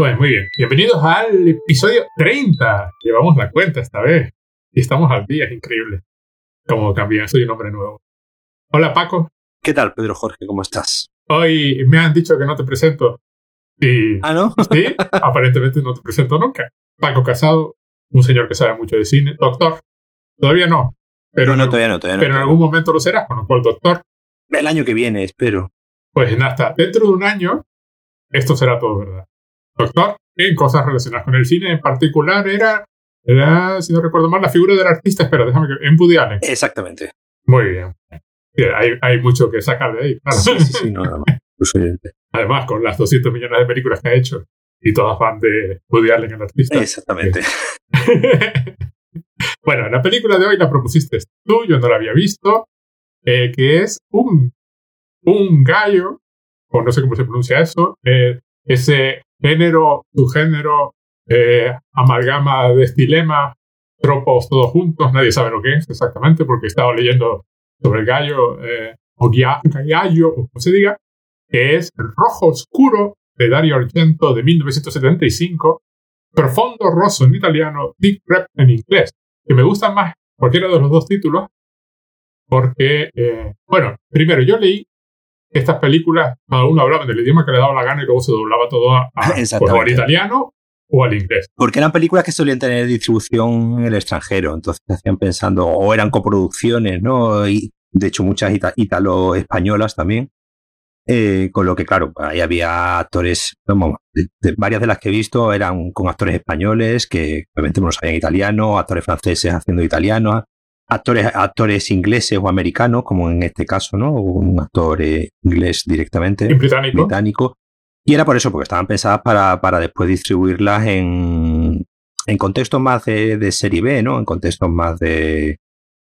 Pues muy bien. Bienvenidos al episodio 30. Llevamos la cuenta esta vez. Y estamos al día, es increíble. Como cambia, soy un hombre nuevo. Hola Paco. ¿Qué tal, Pedro Jorge? ¿Cómo estás? Hoy me han dicho que no te presento. Y ¿Ah, no? sí, aparentemente no te presento nunca. Paco Casado, un señor que sabe mucho de cine. Doctor. Todavía no. Pero, no, todavía no, todavía no. pero en algún momento lo serás, con lo cual, doctor, El año que viene, espero. pues nada, dentro de un año, esto será todo verdad. Doctor, en cosas relacionadas con el cine, en particular era, era, si no recuerdo mal, la figura del artista, espera, déjame que, en Woody Allen. Exactamente. Muy bien. Sí, hay, hay mucho que sacar de ahí. claro. Sí, sí, sí, no, nada más. Además, con las 200 millones de películas que ha hecho y todas van de Woody Allen, el artista. Exactamente. bueno, la película de hoy la propusiste tú, yo no la había visto, eh, que es un, un gallo, o no sé cómo se pronuncia eso, eh, ese género, subgénero, eh, amalgama de estilema, tropos todos juntos, nadie sabe lo que es exactamente, porque he estado leyendo sobre el gallo, eh, o gallo, o como se diga, que es El Rojo Oscuro de Dario Argento de 1975, Profondo Rosso en italiano, Deep Rep en inglés, que me gustan más cualquiera de los dos títulos, porque, eh, bueno, primero yo leí estas películas, cada uno hablaba del idioma que le daba la gana y luego se doblaba todo a, pues, o al italiano o al inglés. Porque eran películas que solían tener distribución en el extranjero, entonces hacían pensando, o eran coproducciones, ¿no? Y de hecho muchas ita- ítalo-españolas también. Eh, con lo que, claro, ahí había actores, vamos, de- de- varias de las que he visto eran con actores españoles que obviamente no sabían italiano, actores franceses haciendo italiano, actores, actores ingleses o americanos, como en este caso, ¿no? Un actor eh, inglés directamente En británico. británico. Y era por eso, porque estaban pensadas para, para después distribuirlas en, en contextos más de, de serie B, ¿no? En contextos más de,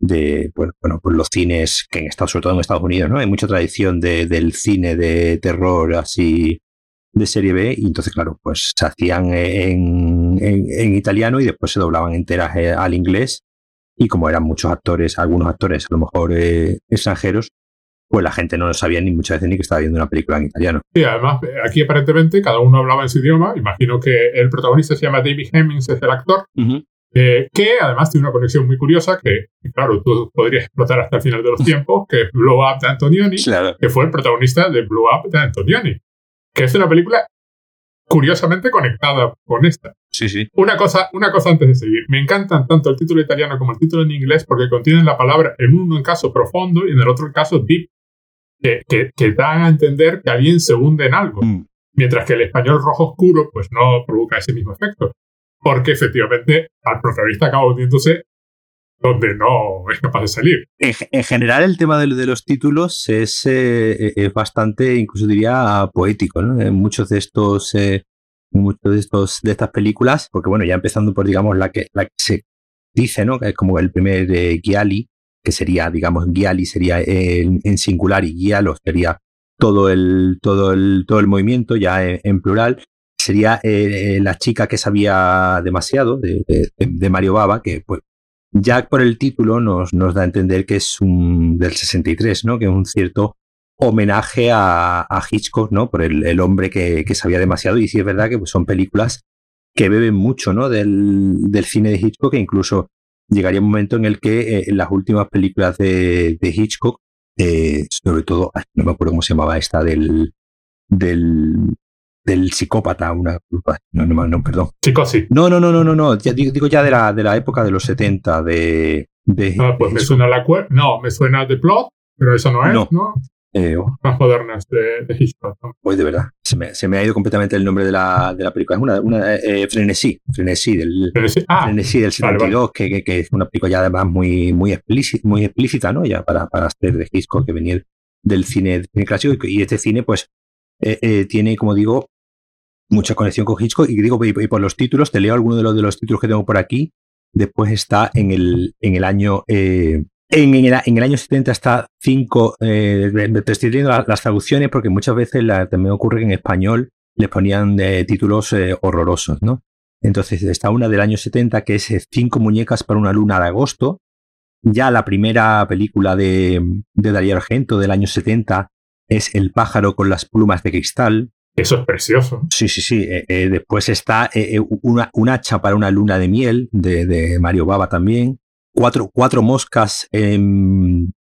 de pues, bueno, pues los cines que en Estados, sobre todo en Estados Unidos, ¿no? Hay mucha tradición de- del cine de terror así de serie B y entonces, claro, pues se hacían en, en- en italiano y después se doblaban enteras eh, al inglés y como eran muchos actores, algunos actores a lo mejor eh, extranjeros, pues la gente no sabía ni muchas veces ni que estaba viendo una película en italiano. Sí, además, eh, aquí aparentemente cada uno hablaba en su idioma. Imagino que el protagonista se llama David Hemmings, es el actor, eh, que además tiene una conexión muy curiosa que, claro, tú podrías explotar hasta el final de los tiempos, que es Blow Up de Antonioni, Claro. que fue el protagonista de Blow Up de Antonioni, que es una película curiosamente conectada con esta. Sí, sí. Una cosa, una cosa antes de seguir. Me encantan tanto el título italiano como el título en inglés porque contienen la palabra en uno en caso profundo y en el otro caso deep, que, que, que dan a entender que alguien se hunde en algo. Mm. Mientras que el español rojo oscuro pues no provoca ese mismo efecto. Porque efectivamente al protagonista acaba hundiéndose donde no es capaz de salir. En, ge- en general, el tema de, de los títulos es, eh, es bastante, incluso diría, poético, ¿no? En muchos de estos, eh, muchos de estos, de estas películas, porque bueno, ya empezando por, digamos, la que, la que se dice, ¿no? Que es como el primer eh, Gialli, que sería, digamos, Gialli sería en, en singular y Giallo sería todo el, todo el, todo el movimiento, ya en, en plural. Sería eh, la chica que sabía demasiado de, de- de Mario Baba, que pues ya por el título nos, nos da a entender que es un del 63, ¿no? Que es un cierto homenaje a, Hitchcock, ¿no? Por el, el hombre que, que sabía demasiado. Y sí es verdad que pues, son películas que beben mucho, ¿no? Del, del cine de Hitchcock, e incluso llegaría un momento en el que eh, en las últimas películas de, de Hitchcock, eh, sobre todo, no me acuerdo cómo se llamaba esta del, del, del psicópata, una, no, no, no, perdón. Chicos, sí. No, no, no, no, no, no. Ya digo, digo ya de la, de la época de los 70, de. de Ah, pues me suena la No, me suena The Plot, pero eso no es, No. ¿no? Eh, oh, Más modernas de, de Hitchcock. ¿no? pues de verdad, se me, se me ha ido completamente el nombre de la, de la película. Es una, una eh, Frenesí, Frenesí del, ah, Frenesí del vale, 72, Que, que, que es una película ya además muy, muy, explícita, muy explícita, ¿no? Ya para, para ser de Hitchcock, que venía del cine, del cine clásico. Y, este cine, pues, eh, eh, tiene, como digo, mucha conexión con Hitchcock. Y digo, y, por los títulos, te leo algunos de los, de los títulos que tengo por aquí. Después está en el, en el año. eh, en, en el, año 70 está 5. Eh, te estoy leyendo las, traducciones porque muchas veces también ocurre que en español les ponían títulos eh, horrorosos, ¿no? Entonces está una del año 70 que es eh, Cinco muñecas para una luna de agosto. Ya la primera película de, de Darío Argento del año 70 es El pájaro con las plumas de cristal. Eso es precioso. Sí, sí, sí. Eh, eh, después está eh, una, un hacha para una luna de miel de, Mario Baba también. Cuatro, cuatro moscas en,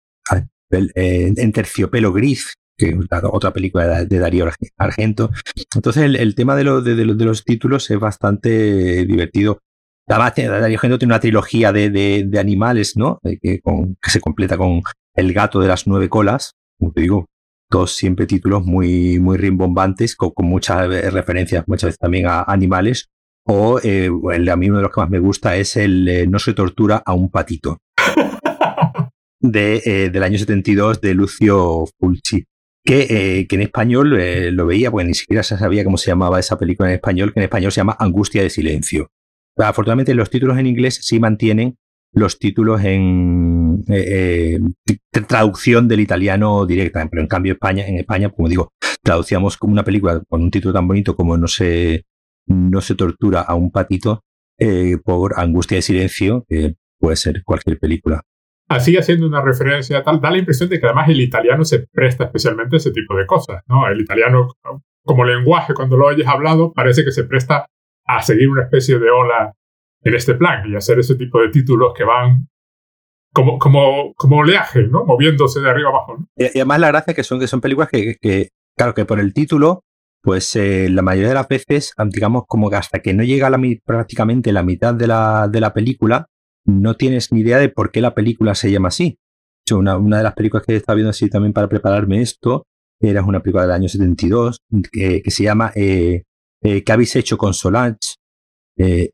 en, terciopelo gris, que es otra película de, Darío Argento. Entonces el, tema de, de, los títulos es bastante divertido. Darío Argento tiene una trilogía de, animales, ¿no? Que, que se completa con El gato de las nueve colas, como te digo, dos siempre títulos muy, muy rimbombantes, con, muchas referencias muchas veces también a animales. O eh, el, a mí uno de los que más me gusta es el eh, No se tortura a un patito. de, eh, del año 72 de Lucio Fulci. Que, que en español lo veía, porque ni siquiera se sabía cómo se llamaba esa película en español, que en español se llama Angustia de Silencio. Afortunadamente los títulos en inglés sí mantienen los títulos en eh, eh, traducción del italiano directa, pero en cambio España, en España, como digo, traducíamos como una película con un título tan bonito como No se, no se tortura a un patito eh, por Angustia de Silencio, puede ser cualquier película. Así haciendo una referencia tal, da la impresión de que además el italiano se presta especialmente a ese tipo de cosas, ¿no? El italiano, como lenguaje, cuando lo oyes hablado, parece que se presta a seguir una especie de ola en este plan y hacer ese tipo de títulos que van como, como, como oleaje, ¿no? Moviéndose de arriba abajo. Y, además la gracia que son, que son películas que, claro, que por el título, pues eh, la mayoría de las veces, digamos, como que hasta que no llega la, prácticamente la mitad de la, de la película, no tienes ni idea de por qué la película se llama así. Una, una de las películas que estaba viendo así también para prepararme esto, era una película del año 72, que, que se llama eh, eh, ¿Qué habéis hecho con Solange? Eh,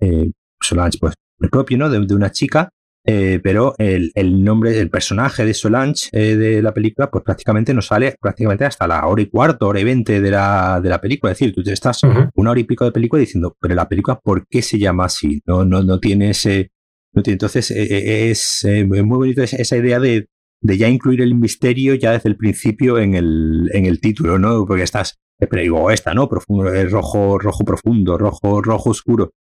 Solange, pues el propio, ¿no? De, una chica, eh, pero el, nombre, el personaje de Solange eh, de la película, pues prácticamente no sale prácticamente hasta la hora y cuarto, hora y veinte de la, de la película. Es decir, tú te estás una hora y pico de película diciendo, pero la película, ¿por qué se llama así? No, no, no tiene ese. No tiene, entonces, eh, es, muy bonito esa idea de, de ya incluir el misterio ya desde el principio en el, en el título, ¿no? Porque estás, pero digo, esta, ¿no? Profundo, rojo, rojo profundo, rojo, rojo oscuro.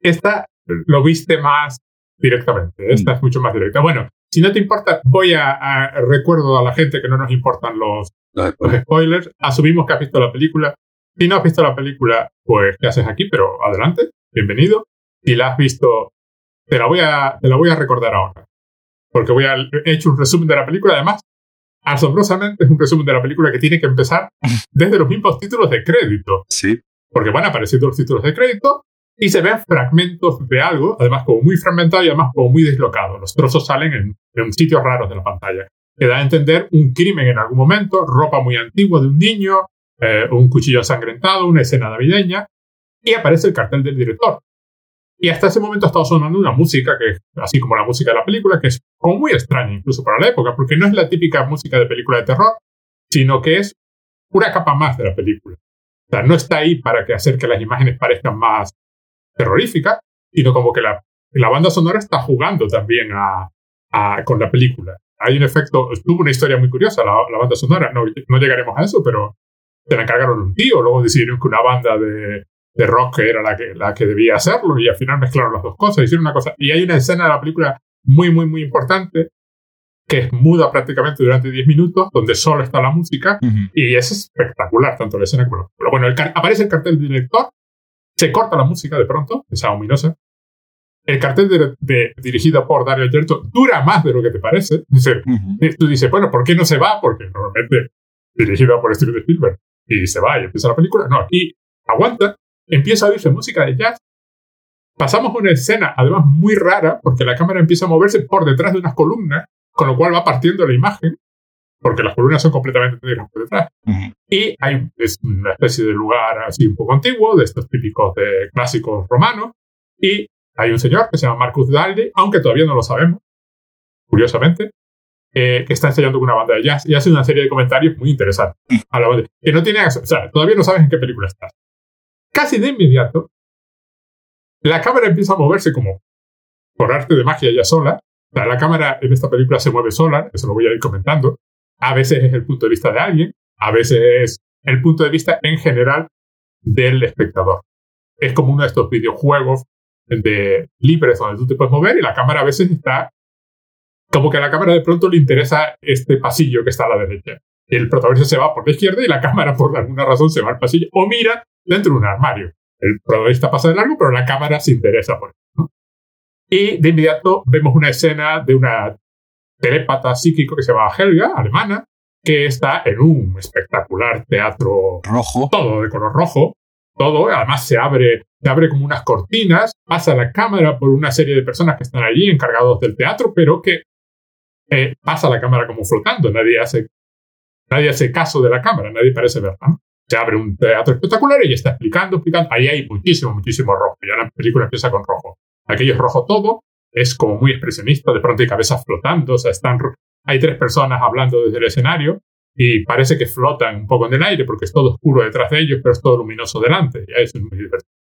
Esta lo viste más directamente. Esta es mucho más directa. Bueno, si no te importa, voy a, recuerdo a la gente que no nos importan los, spoilers. Asumimos que has visto la película. Si no has visto la película, pues ¿qué haces aquí? Pero adelante, bienvenido. Si la has visto, te la voy a, te la voy a recordar ahora. Porque voy a, he hecho un resumen de la película. Además, asombrosamente es un resumen de la película que tiene que empezar desde los mismos títulos de crédito. Sí. Porque van apareciendo los títulos de crédito y se ven fragmentos de algo, además como muy fragmentado y además como muy deslocado. Los trozos salen en, en sitios raros de la pantalla. Que da a entender un crimen en algún momento, ropa muy antigua de un niño, eh, un cuchillo ensangrentado, una escena navideña, y aparece el cartel del director. Y hasta ese momento ha estado sonando una música que, así como la música de la película, que es como muy extraña incluso para la época, porque no es la típica música de película de terror, sino que es una capa más de la película. O sea, no está ahí para que hacer que las imágenes parezcan más terrorífica, sino como que la, la banda sonora está jugando también a, con la película. Hay un efecto, tuvo una historia muy curiosa la, la banda sonora, no, no, llegaremos a eso, pero se la encargaron un tío, luego decidieron que una banda de, de rock era la que, la que debía hacerlo y al final mezclaron las dos cosas, hicieron una cosa. Y hay una escena de la película muy, muy, muy importante que es muda prácticamente durante 10 minutos, donde solo está la música, y es espectacular, tanto la escena como la Pero bueno, aparece el cartel del director, se corta la música de pronto, esa ominosa. El cartel de, dirigido por Dario Argento dura más de lo que te parece. Tú dices, bueno, ¿por qué no se va? Porque normalmente dirigido por Steven Spielberg y se va y empieza la película. No, aquí aguanta, empieza a oírse música de jazz. Pasamos una escena, además muy rara, porque la cámara empieza a moverse por detrás de unas columnas, con lo cual va partiendo la imagen porque las columnas son completamente negras por detrás. Y hay es una especie de lugar así un poco antiguo, de estos típicos de clásicos romanos, y hay un señor que se llama Marcus Daldi, aunque todavía no lo sabemos, curiosamente, eh, que está enseñando con una banda de jazz y hace una serie de comentarios muy interesantes. A la que no tiene, o sea, todavía no sabes en qué película estás. Casi de inmediato, la cámara empieza a moverse como por arte de magia ya sola. la cámara en esta película se mueve sola, eso lo voy a ir comentando. A veces es el punto de vista de alguien, a veces es el punto de vista en general del espectador. Es como uno de estos videojuegos de libres donde tú te puedes mover y la cámara a veces está como que a la cámara de pronto le interesa este pasillo que está a la derecha. el protagonista se va por la izquierda y la cámara por alguna razón se va al pasillo o mira dentro de un armario. El protagonista pasa de largo, pero la cámara se interesa por eso. Y de inmediato vemos una escena de una telépata psíquico que se llama Helga, alemana, que está en un espectacular teatro rojo, todo de color rojo, todo, además se abre, se abre como unas cortinas, pasa la cámara por una serie de personas que están allí encargados del teatro, pero que eh, pasa la cámara como flotando, nadie hace, nadie hace caso de la cámara, nadie parece verla. Se abre un teatro espectacular y está explicando, explicando. Ahí hay muchísimo, muchísimo rojo. Ya la película empieza con rojo. Aquello es rojo todo, es como muy expresionista, de pronto hay cabezas flotando, o sea, están, hay tres personas hablando desde el escenario y parece que flotan un poco en el aire porque es todo oscuro detrás de ellos, pero es todo luminoso delante. Eso es muy divertido.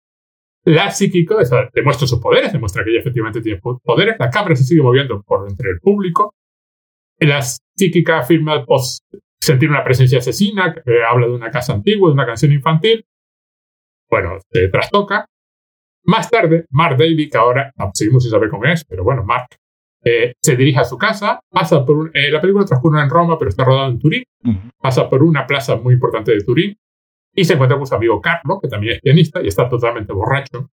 La psíquico demuestra sus poderes, demuestra que ella efectivamente tiene poderes. La cámara se sigue moviendo por entre el público. La psíquica afirma sentir una presencia asesina, que habla de una casa antigua, de una canción infantil. Bueno, se trastoca. Más tarde, Mark Daly, que ahora seguimos sin saber cómo es, pero bueno, Mark eh, se dirige a su casa, pasa por eh, la película transcurre en Roma, pero está rodada en Turín, pasa por una plaza muy importante de Turín y se encuentra con su amigo Carlo, que también es pianista y está totalmente borracho,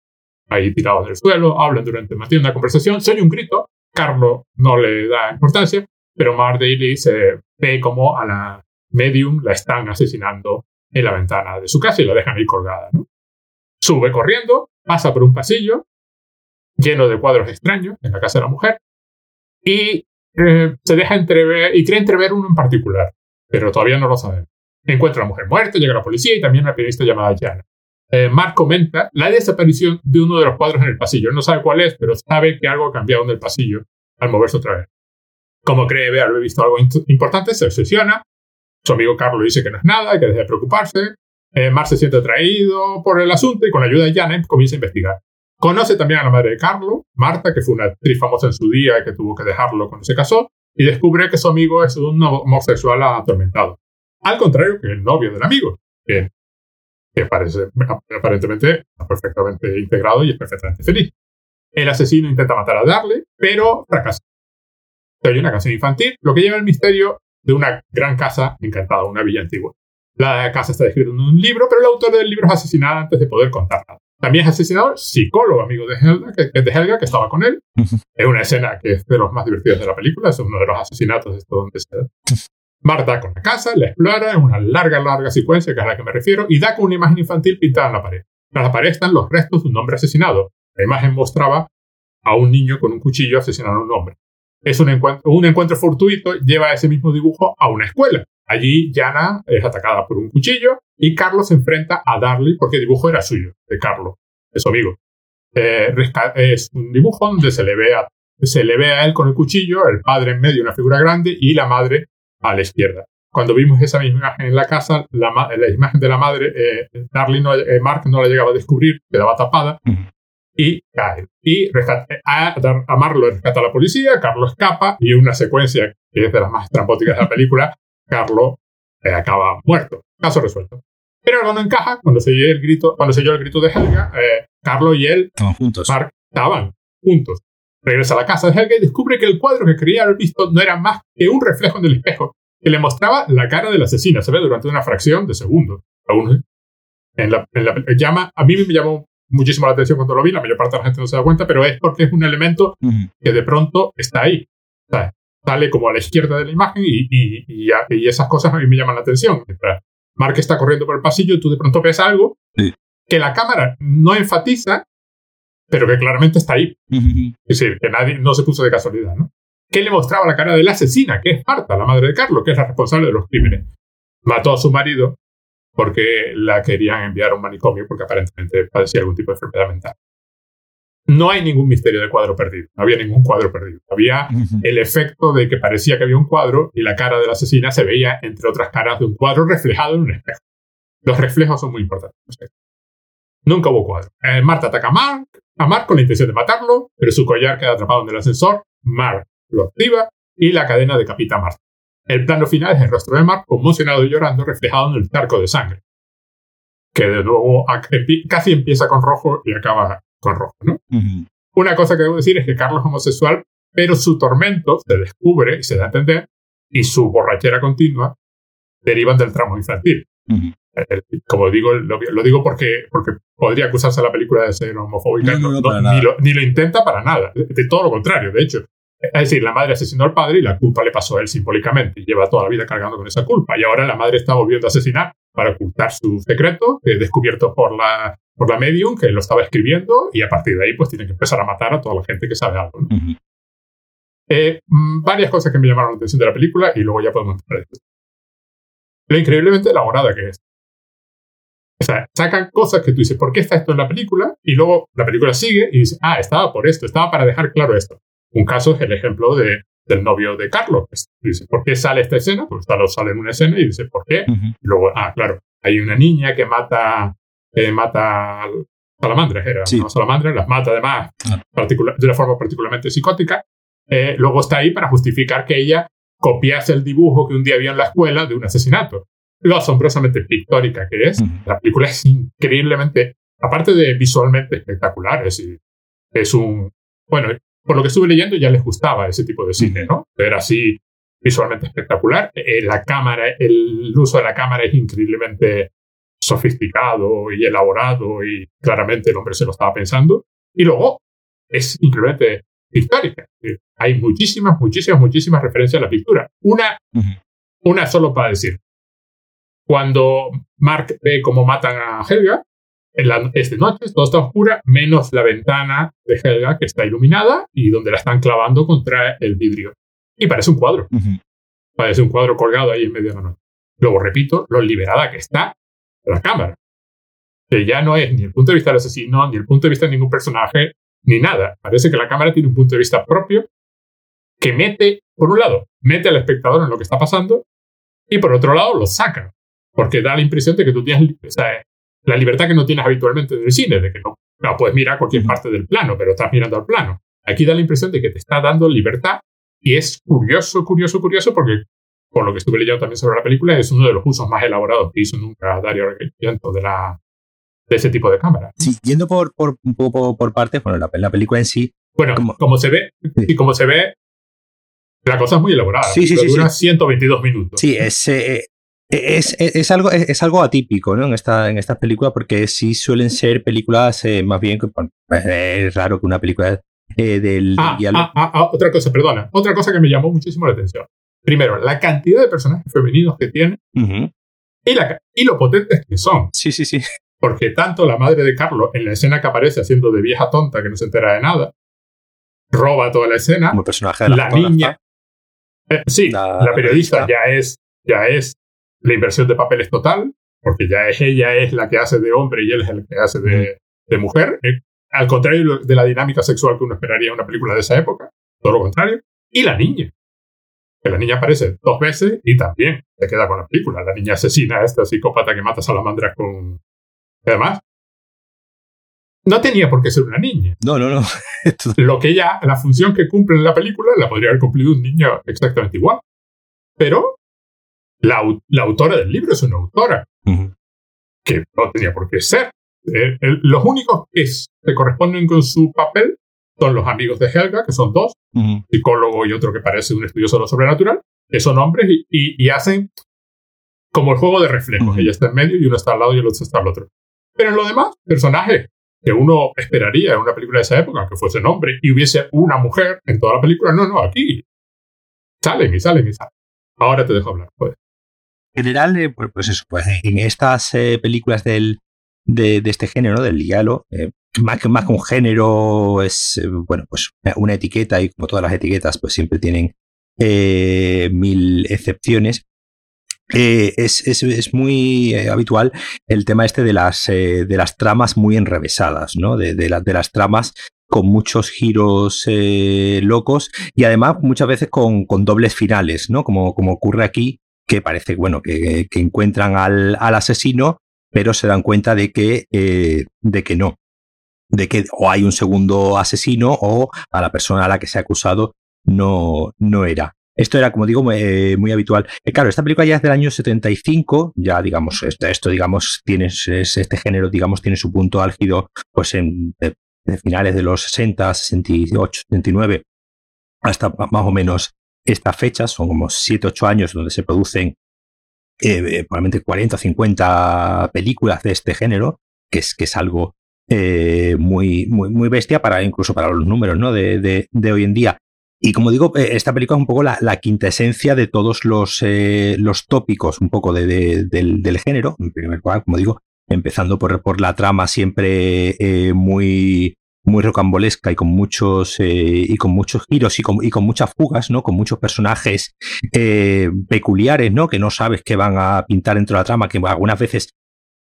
ahí tirado en el suelo, hablan durante tiempo una conversación, se oye un grito, Carlo no le da importancia, pero Mar Daly se ve como a la medium la están asesinando en la ventana de su casa y la dejan ahí colgada. Sube corriendo, pasa por un pasillo lleno de cuadros extraños en la casa de la mujer y eh, se deja entrever y cree entrever uno en particular, pero todavía no lo sabe. Encuentra a la mujer muerta, llega la policía y también una periodista llamada Jana. Eh, Mark comenta la desaparición de uno de los cuadros en el pasillo. no sabe cuál es, pero sabe que algo ha cambiado en el pasillo al moverse otra vez. Como cree haber visto algo importante, se obsesiona. Su amigo Carlos dice que no es nada, que deje de preocuparse. Eh, Mark se siente atraído por el asunto y con la ayuda de Janet comienza a investigar. Conoce también a la madre de Carlo, Marta, que fue una actriz famosa en su día y que tuvo que dejarlo cuando se casó, y descubre que su amigo es un homosexual atormentado. Al contrario que el novio del amigo, que, parece, aparentemente perfectamente integrado y es perfectamente feliz. El asesino intenta matar a Darle, pero fracasa. Hay una canción infantil, lo que lleva el misterio de una gran casa encantada, una villa antigua. La casa está descrita en un libro, pero el autor del libro es asesinado antes de poder contarla. También es asesinado el psicólogo amigo de Helga, que, de Helga, que estaba con él. Es una escena que es de los más divertidos de la película, es uno de los asesinatos de esto donde se Marta con la casa, la explora en una larga, larga secuencia, que es a la que me refiero, y da con una imagen infantil pintada en la pared. Tras la pared están los restos de un hombre asesinado. La imagen mostraba a un niño con un cuchillo asesinando a un hombre. Es un encuentro, un encuentro fortuito, lleva ese mismo dibujo a una escuela. Allí Jana es atacada por un cuchillo y Carlos se enfrenta a Darly porque el dibujo era suyo, de Carlos, de su amigo. Eh, es un dibujo donde se le, ve a, se le ve a él con el cuchillo, el padre en medio, una figura grande, y la madre a la izquierda. Cuando vimos esa misma imagen en la casa, la, imagen de la madre, eh, Darly no, eh, Mark no la llegaba a descubrir, quedaba tapada, y cae. Y a, a Mark lo rescata a la policía, Carlos escapa, y una secuencia que es de las más estrambóticas de la película, Carlos eh, acaba muerto. Caso resuelto. Pero no encaja. Cuando se oyó el grito, cuando se oyó el grito de Helga, eh, Carlos y él, estaban juntos. Mark, estaban juntos. Regresa a la casa de Helga y descubre que el cuadro que creía haber visto no era más que un reflejo en el espejo que le mostraba la cara del asesino. Se ve durante una fracción de segundo. Aún en la, llama, a mí me llamó muchísimo la atención cuando lo vi, la mayor parte de la gente no se da cuenta, pero es porque es un elemento que de pronto está ahí. O sale como a la izquierda de la imagen y, y, y, esas cosas a mí me llaman la atención. Mark está corriendo por el pasillo y tú de pronto ves algo que la cámara no enfatiza, pero que claramente está ahí. Es decir, que nadie no se puso de casualidad, ¿no? ¿Qué le mostraba la cara de la asesina, que es Marta, la madre de Carlos, que es la responsable de los crímenes? Mató a su marido porque la querían enviar a un manicomio porque aparentemente padecía algún tipo de enfermedad mental no hay ningún misterio de cuadro perdido. No había ningún cuadro perdido. Había el efecto de que parecía que había un cuadro y la cara de la asesina se veía entre otras caras de un cuadro reflejado en un espejo. Los reflejos son muy importantes. Nunca hubo cuadro. Eh, Marta ataca a Mark, a Mark con la intención de matarlo, pero su collar queda atrapado en el ascensor. Mark lo activa y la cadena decapita a Marta. El plano final es el rostro de Mark conmocionado y llorando reflejado en el charco de sangre. Que de nuevo casi empieza con rojo y acaba con rojo, ¿no? Una cosa que debo decir es que Carlos es homosexual, pero su tormento se descubre y se da a entender, y su borrachera continua derivan del tramo infantil. Eh, como digo, lo, digo porque, porque podría acusarse a la película de ser homofóbica. ni, lo, ni, lo, intenta para nada. De todo lo contrario, de hecho. Es decir, la madre asesinó al padre y la culpa le pasó a él simbólicamente. Y lleva toda la vida cargando con esa culpa. Y ahora la madre está volviendo a asesinar para ocultar su secreto, descubierto por la, por la medium, que lo estaba escribiendo. Y a partir de ahí, pues tiene que empezar a matar a toda la gente que sabe algo. Eh, mm, varias cosas que me llamaron la atención de la película y luego ya podemos entrar esto. Lo increíblemente elaborada que es. O sea, sacan cosas que tú dices, ¿por qué está esto en la película? Y luego la película sigue y dice, ah, estaba por esto, estaba para dejar claro esto. Un caso es el ejemplo de, del novio de Carlos. Dice, ¿por qué sale esta escena? Pues Carlos sale en una escena y dice, ¿por qué? y luego, ah, claro, hay una niña que mata, eh, mata salamandras, era sí. salamandras, las mata además ah. de una forma particularmente psicótica. Eh, luego está ahí para justificar que ella copiase el dibujo que un día vio en la escuela de un asesinato lo asombrosamente pictórica que es. La película es increíblemente, aparte de visualmente espectacular, es, es un, bueno, por lo que estuve leyendo ya les gustaba ese tipo de cine, ¿no? Era así visualmente espectacular. Eh, la cámara, el uso de la cámara es increíblemente sofisticado y elaborado y claramente el hombre se lo estaba pensando. Y luego es increíblemente pictórica. Hay muchísimas, muchísimas, muchísimas referencias a la pintura. Una, una solo para decir, cuando Mark ve cómo matan a Helga, en la, es de noche, todo está oscura, menos la ventana de Helga que está iluminada y donde la están clavando contra el vidrio. Y parece un cuadro. Parece un cuadro colgado ahí en medio de la noche. Luego, repito, lo liberada que está la cámara. Que ya no es ni el punto de vista del asesino, ni el punto de vista de ningún personaje, ni nada. Parece que la cámara tiene un punto de vista propio que mete, por un lado, mete al espectador en lo que está pasando y por otro lado lo saca porque da la impresión de que tú tienes la libertad que no tienes habitualmente en el cine, de que no, no puedes mirar cualquier parte del plano, pero estás mirando al plano. Aquí da la impresión de que te está dando libertad y es curioso, curioso, curioso, porque por lo que estuve leyendo también sobre la película, es uno de los usos más elaborados que hizo nunca Dario Argento de, la, de ese tipo de cámara. Sí, yendo por, por, poco por partes, bueno, la, la, película en sí. Bueno, como, se ve, y como se ve, la cosa es muy elaborada. Sí, sí, sí. Dura 122 minutos. Sí, es, eh, es, es, algo, es, algo atípico ¿no? en, esta, en estas películas porque sí suelen ser películas eh, más bien, pues, es raro que una película eh, del ah, ah, ah, ah, otra cosa, perdona, otra cosa que me llamó muchísimo la atención. Primero, la cantidad de personajes femeninos que tiene y, la, y lo potentes que son. Sí, sí, sí. Porque tanto la madre de Carlos, en la escena que aparece haciendo de vieja tonta que no se entera de nada, roba toda la escena. Como personaje de la, la niña. Eh, sí, la, periodista ya es, ya es la inversión de papel es total, porque ya es ella es la que hace de hombre y él es el que hace de, mujer. Eh, al contrario de la dinámica sexual que uno esperaría en una película de esa época, todo lo contrario. Y la niña. Que la niña aparece dos veces y también se queda con la película. La niña asesina a esta psicópata que mata a salamandras con. Además, no tenía por qué ser una niña. No, no, no. Lo que ella, la función que cumple en la película, la podría haber cumplido un niño exactamente igual. Pero la, autora del libro es una autora, que no tenía por qué ser. Eh, los únicos que se corresponden con su papel son los amigos de Helga, que son dos, un psicólogo y otro que parece un estudioso de lo sobrenatural, que son hombres y, hacen como el juego de reflejos. Ella está en medio y uno está al lado y el otro está al otro. Pero en lo demás, personajes que uno esperaría en una película de esa época, que fuese hombre y hubiese una mujer en toda la película, no, no, aquí salen y salen y salen. Ahora te dejo hablar, pues general, eh, pues, pues, eso, pues en estas eh, películas del, de, este género, del diálogo, eh, más, que, más que un género, es, bueno, pues una etiqueta y como todas las etiquetas, pues siempre tienen mil excepciones. Es, es, es, muy habitual el tema este de las, de las tramas muy enrevesadas, ¿no? De, de, de las tramas con muchos giros locos y además muchas veces con, con dobles finales, ¿no? Como, como ocurre aquí que parece, bueno, que, encuentran al, asesino, pero se dan cuenta de que, eh, de que no. De que o hay un segundo asesino o a la persona a la que se ha acusado no, no era. Esto era, como digo, muy, muy habitual. Eh, claro, esta película ya es del año 75, ya digamos, esto, digamos, tiene, este género, digamos, tiene su punto álgido pues en de, finales de los 60, 68, 69, hasta más o menos esta fecha, son como 7, 8 años donde se producen eh, probablemente 40 o 50 películas de este género, que es, que es algo eh, muy, muy, bestia para incluso para los números ¿no? de, de, hoy en día. Y como digo, eh, esta película es un poco la, la quintesencia de todos los, eh, los tópicos un poco de, de, del, del, género, en primer lugar, como digo, empezando por, por la trama siempre eh, muy, muy rocambolesca y con muchos eh, y con muchos giros y con, y con, muchas fugas, ¿no? Con muchos personajes eh, peculiares, ¿no? Que no sabes qué van a pintar dentro de la trama, que algunas veces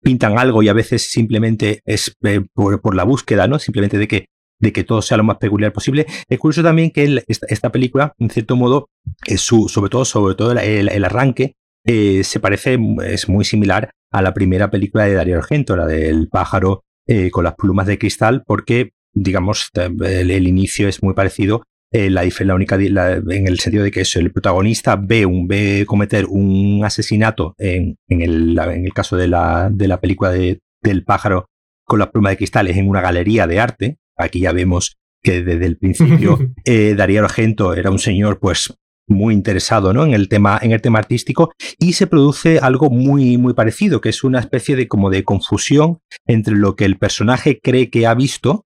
pintan algo y a veces simplemente es eh, por, la búsqueda, ¿no? Simplemente de que de que todo sea lo más peculiar posible. Es curioso también que esta, película, en cierto modo, su, sobre todo, sobre todo el, arranque, se parece, es muy similar a la primera película de Darío Argento, la del pájaro con las plumas de cristal, porque digamos, el, el inicio es muy parecido. Eh, la, la, única, la, en el sentido de que eso, el protagonista ve, un, ve cometer un asesinato en, en, el, en el caso de la, de la película de, del pájaro con la pluma de cristales en una galería de arte. Aquí ya vemos que desde el principio eh, Darío Argento era un señor pues muy interesado ¿no? en, el tema, en el tema artístico y se produce algo muy, muy parecido, que es una especie de como de confusión entre lo que el personaje cree que ha visto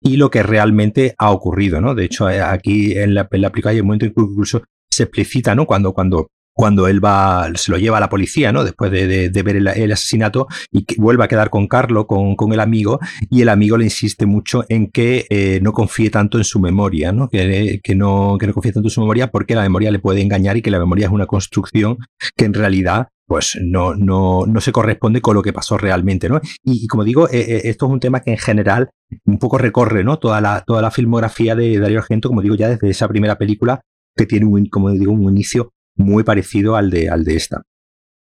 y lo que realmente ha ocurrido, ¿no? De hecho, eh, aquí en la, en hay un momento incluso se explicita, ¿no? Cuando, cuando, cuando él va, se lo lleva a la policía, ¿no? Después de, de, de ver el, el, asesinato y que vuelve a quedar con Carlo, con, con, el amigo, y el amigo le insiste mucho en que eh, no confíe tanto en su memoria, ¿no? Que, que, no, que no confíe tanto en su memoria porque la memoria le puede engañar y que la memoria es una construcción que en realidad pues no, no, no se corresponde con lo que pasó realmente, ¿no? Y, y como digo, eh, eh, esto es un tema que en general un poco recorre, ¿no? Toda la, toda la filmografía de Darío Argento, como digo, ya desde esa primera película, que tiene un, como digo, un inicio muy parecido al de, al de esta.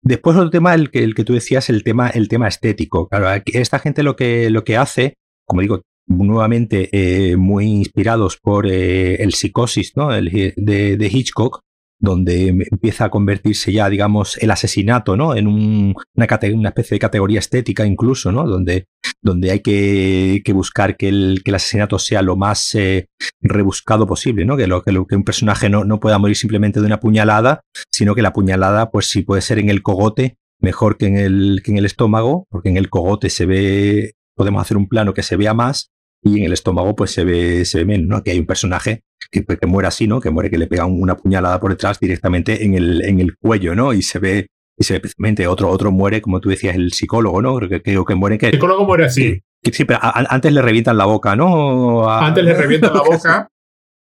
Después otro tema, el que, el que tú decías, el tema, el tema estético. Claro, esta gente lo que, lo que hace, como digo, nuevamente eh, muy inspirados por eh, el psicosis ¿no? el, de, de Hitchcock, donde empieza a convertirse ya, digamos, el asesinato, ¿no? En un, una, una, especie de categoría estética incluso, ¿no? Donde, donde hay que, buscar que el, que el, asesinato sea lo más eh, rebuscado posible, ¿no? Que, que, lo, que un personaje no, no pueda morir simplemente de una puñalada, sino que la puñalada, pues si puede ser en el cogote, mejor que en el, que en el estómago, porque en el cogote se ve, podemos hacer un plano que se vea más, y en el estómago pues se ve, se ve menos, ¿no? Que hay un personaje que, que, muere así, ¿no? Que muere que le pega una puñalada por detrás directamente en el, en el cuello, ¿no? Y se ve, y se ve precisamente otro, otro muere, como tú decías, el psicólogo, ¿no? Creo que, creo que muere que... El psicólogo muere así. Que, sí, pero a, antes le revientan la boca, ¿no? A... Antes le revientan la boca.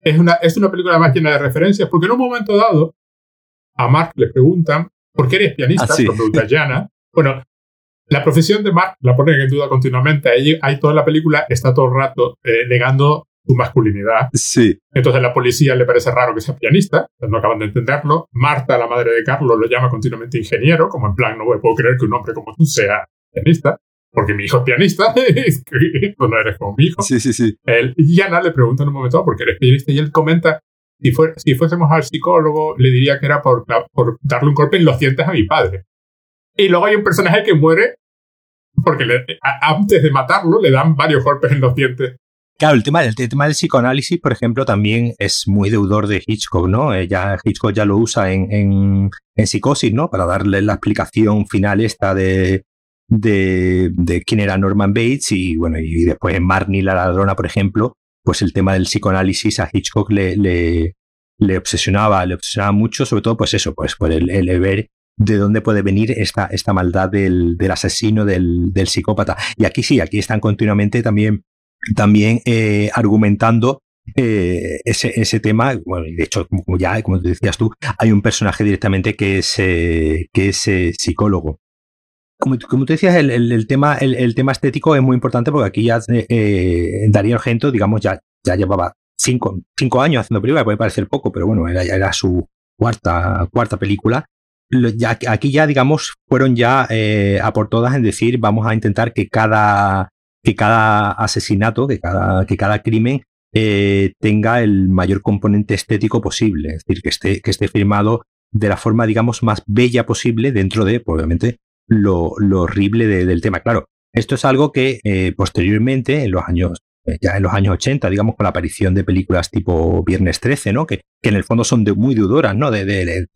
es, una, es una película más llena de referencias, porque en un momento dado a Mark le preguntan, ¿por qué eres pianista? Ah, sí. Lo pregunta Jana. Bueno, la profesión de Mark la ponen en duda continuamente. Ahí, ahí toda la película está todo el rato eh, negando su masculinidad. Sí. Entonces la policía le parece raro que sea pianista, no acaban de entenderlo. Marta, la madre de Carlos, lo llama continuamente ingeniero, como en plan, no puedo creer que un hombre como tú sea pianista, porque mi hijo es pianista, tú no eres como mi hijo. Sí, sí, sí. Él, y Ana le pregunta en un momento, ¿por qué eres pianista? Y él comenta, si, fue, si fuésemos al psicólogo, le diría que era por, por darle un golpe en los dientes a mi padre. Y luego hay un personaje que muere porque le, a, antes de matarlo le dan varios golpes en los dientes. Claro, el tema, el tema del psicoanálisis, por ejemplo, también es muy deudor de Hitchcock, ¿no? Eh, ya, Hitchcock ya lo usa en, en, en, Psicosis, ¿no? Para darle la explicación final esta de, de, quién era Norman Bates y, bueno, y después en Marnie la ladrona, por ejemplo, pues el tema del psicoanálisis a Hitchcock le, le, le obsesionaba, le obsesionaba mucho, sobre todo, pues eso, pues por el, el ver de dónde puede venir esta, esta maldad del, del asesino, del, del, psicópata. Y aquí sí, aquí están continuamente también, también eh, argumentando eh, ese, ese tema. Bueno, de hecho, como ya, como decías tú, hay un personaje directamente que es, eh, que es eh, psicólogo. Como, como tú decías, el, el, el tema, el, el, tema estético es muy importante porque aquí ya eh, Darío Argento, digamos, ya, ya llevaba cinco, cinco años haciendo película, puede parecer poco, pero bueno, era, era su cuarta, cuarta película aquí ya, digamos, fueron ya eh, a por todas en decir, vamos a intentar que cada, que cada asesinato, que cada, que cada crimen eh, tenga el mayor componente estético posible, es decir, que esté, que esté firmado de la forma, digamos, más bella posible dentro de, pues, obviamente, lo, lo horrible de, del tema. Claro, esto es algo que eh, posteriormente, en los años eh, ya en los años 80, digamos, con la aparición de películas tipo Viernes 13, ¿no? Que, que en el fondo son de, muy deudoras, ¿no? De,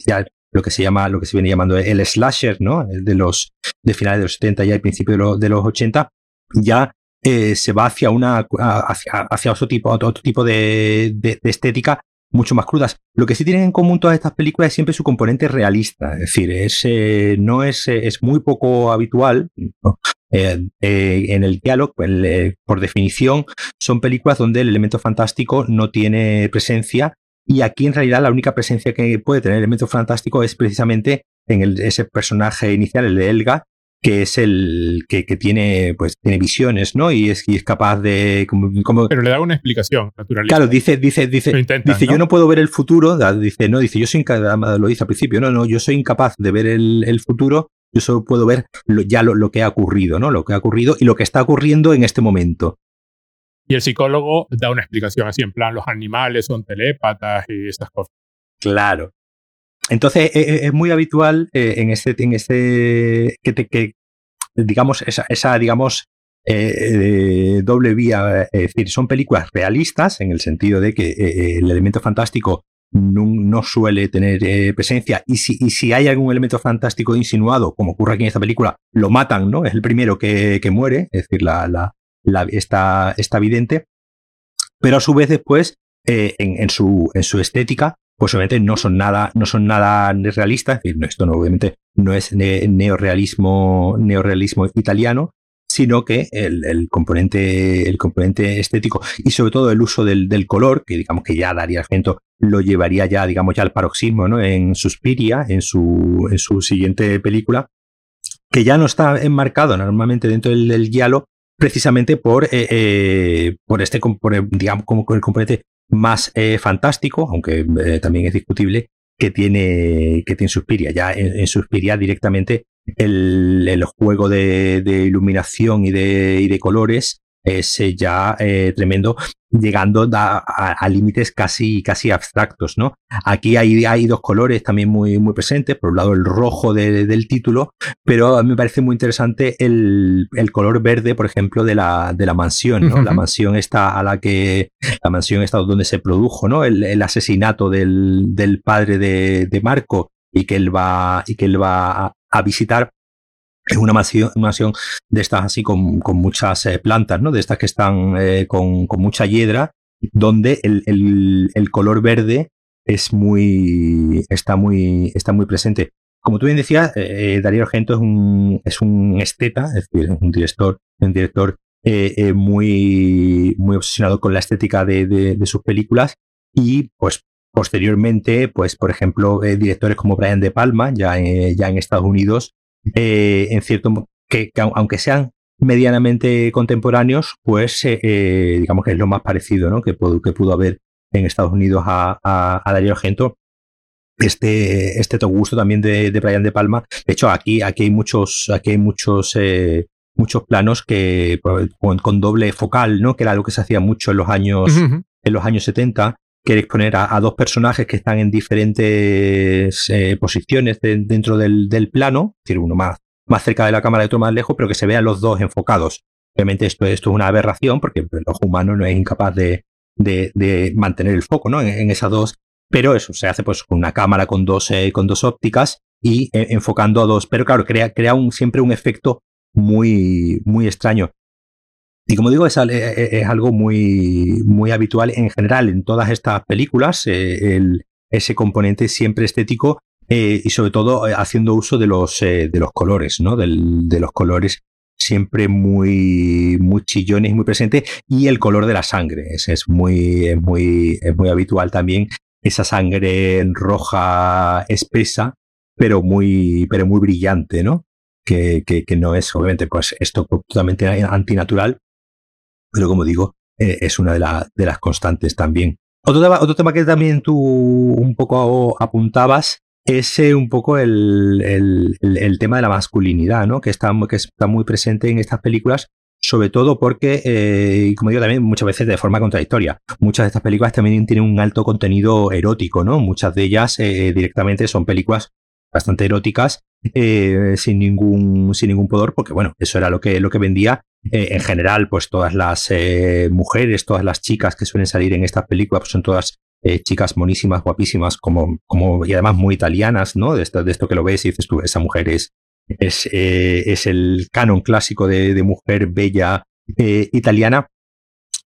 lo que se llama, lo que se viene llamando el slasher, ¿no? De los de finales de los 70 ya y principios de, de los 80, ya eh, se va hacia una hacia, hacia otro tipo, otro, tipo de, estética mucho más crudas. Lo que sí tienen en común todas estas películas es siempre su componente realista. Es decir, es, eh, no es, es muy poco habitual. Eh, eh, en el diálogo, pues, por definición, son películas donde el elemento fantástico no tiene presencia. Y aquí en realidad la única presencia que puede tener el elemento fantástico es precisamente en el, ese personaje inicial, el de Elga, que es el que, que, tiene pues tiene visiones, ¿no? Y es, y es capaz de como, pero le da una explicación natural. Claro, dice dice dice dice yo no puedo ver el futuro, dice no dice yo soy incapaz, lo dice al principio, no no yo soy incapaz de ver el, el futuro, yo solo puedo ver lo, ya lo, lo, que ha ocurrido, ¿no? Lo que ha ocurrido y lo que está ocurriendo en este momento. Y el psicólogo da una explicación así en plan los animales son telépatas y estas cosas. Claro, entonces e, e, es, muy habitual eh, en este, en este que, te, que digamos, esa, esa digamos, eh, doble vía, es decir, son películas realistas en el sentido de que eh, el elemento fantástico no, no suele tener presencia y si, y si, hay algún elemento fantástico insinuado, como ocurre aquí en esta película, lo matan, ¿no? Es el primero que, que muere, es decir, la, la, la, está, está evidente, pero a su vez después, en, en, su, en su estética, pues obviamente no son nada, no son nada realistas, esto no, obviamente no es neorealismo, neorealismo italiano, sino que el, el, componente, el componente estético y sobre todo el uso del, del, color, que digamos que ya Darío Argento lo llevaría ya, digamos, ya al paroxismo, ¿no? En Suspiria, en su, en su siguiente película, que ya no está enmarcado normalmente dentro del, del precisamente por, eh, eh, por este, por, digamos, como el componente más eh, fantástico, aunque eh, también es discutible, que tiene, que tiene Suspiria. Ya en, en Suspiria directamente el, el juego de, de, iluminación y de, y de colores es eh, ya eh, tremendo, llegando a, a, a, límites casi, casi abstractos, ¿no? Aquí hay, hay dos colores también muy, muy presentes, por un lado el rojo de, del título, pero a mí me parece muy interesante el, el color verde, por ejemplo, de la, de la mansión, ¿no? Uh -huh. La mansión está a la que, la mansión está donde se produjo, ¿no? El, el asesinato del, del padre de, de Marco y que él va, y que él va a, a visitar es una mansión, mansión de estas así con, con muchas eh, plantas, ¿no? De estas que están eh, con, con, mucha hiedra, donde el, el, el, color verde es muy, está muy, está muy presente. Como tú bien decías, eh, Darío Argento es un, es un esteta, es decir, un director, un director eh, muy, muy obsesionado con la estética de, de, de, sus películas y, pues, posteriormente, pues, por ejemplo, directores como Brian De Palma, ya, ya en Estados Unidos, eh, en cierto que, que, aunque sean medianamente contemporáneos, pues eh, eh, digamos que es lo más parecido ¿no? que, pudo, que pudo haber en Estados Unidos a, a, a Darío Argento. Este, este gusto también de, de, Brian De Palma. De hecho, aquí, aquí hay muchos, aquí hay muchos, eh, muchos planos que con, con, doble focal, ¿no? Que era algo que se hacía mucho en los años, uh -huh. en los años 70 quiere exponer a, dos personajes que están en diferentes eh, posiciones de, dentro del, plano, es decir, uno más, más cerca de la cámara y otro más lejos, pero que se vean los dos enfocados. Obviamente esto, esto es una aberración porque el ojo humano no es incapaz de, de, mantener el foco ¿no? en, en, esas dos, pero eso se hace pues con una cámara con dos, eh, con dos ópticas y eh, enfocando a dos, pero claro, crea, crea un, siempre un efecto muy, muy extraño. Y como digo, es, es, algo muy, muy habitual en general en todas estas películas, eh, ese componente siempre estético eh, y sobre todo eh, haciendo uso de los, eh, de los colores, ¿no? De los colores siempre muy, muy chillones muy presentes y el color de la sangre, ese es muy, es muy, es muy habitual también, esa sangre roja espesa, pero muy, pero muy brillante, ¿no? Que, que no es, obviamente, pues esto totalmente antinatural, pero como digo, eh, es una de, la, de, las constantes también. Otro tema, otro tema, que también tú un poco apuntabas es eh, un poco el, el, tema de la masculinidad, ¿no? que, está, que está muy presente en estas películas, sobre todo porque, eh, como digo también, muchas veces de forma contradictoria. Muchas de estas películas también tienen un alto contenido erótico, ¿no? Muchas de ellas eh, directamente son películas bastante eróticas, sin ningún, sin ningún pudor, porque bueno, eso era lo que, lo que vendía. Eh, en general, pues todas las eh, mujeres, todas las chicas que suelen salir en estas películas, pues son todas eh, chicas monísimas, guapísimas, como, como, y además muy italianas, ¿no? De esto, de esto que lo ves y dices tú, esa mujer es, es, el canon clásico de, de mujer bella italiana,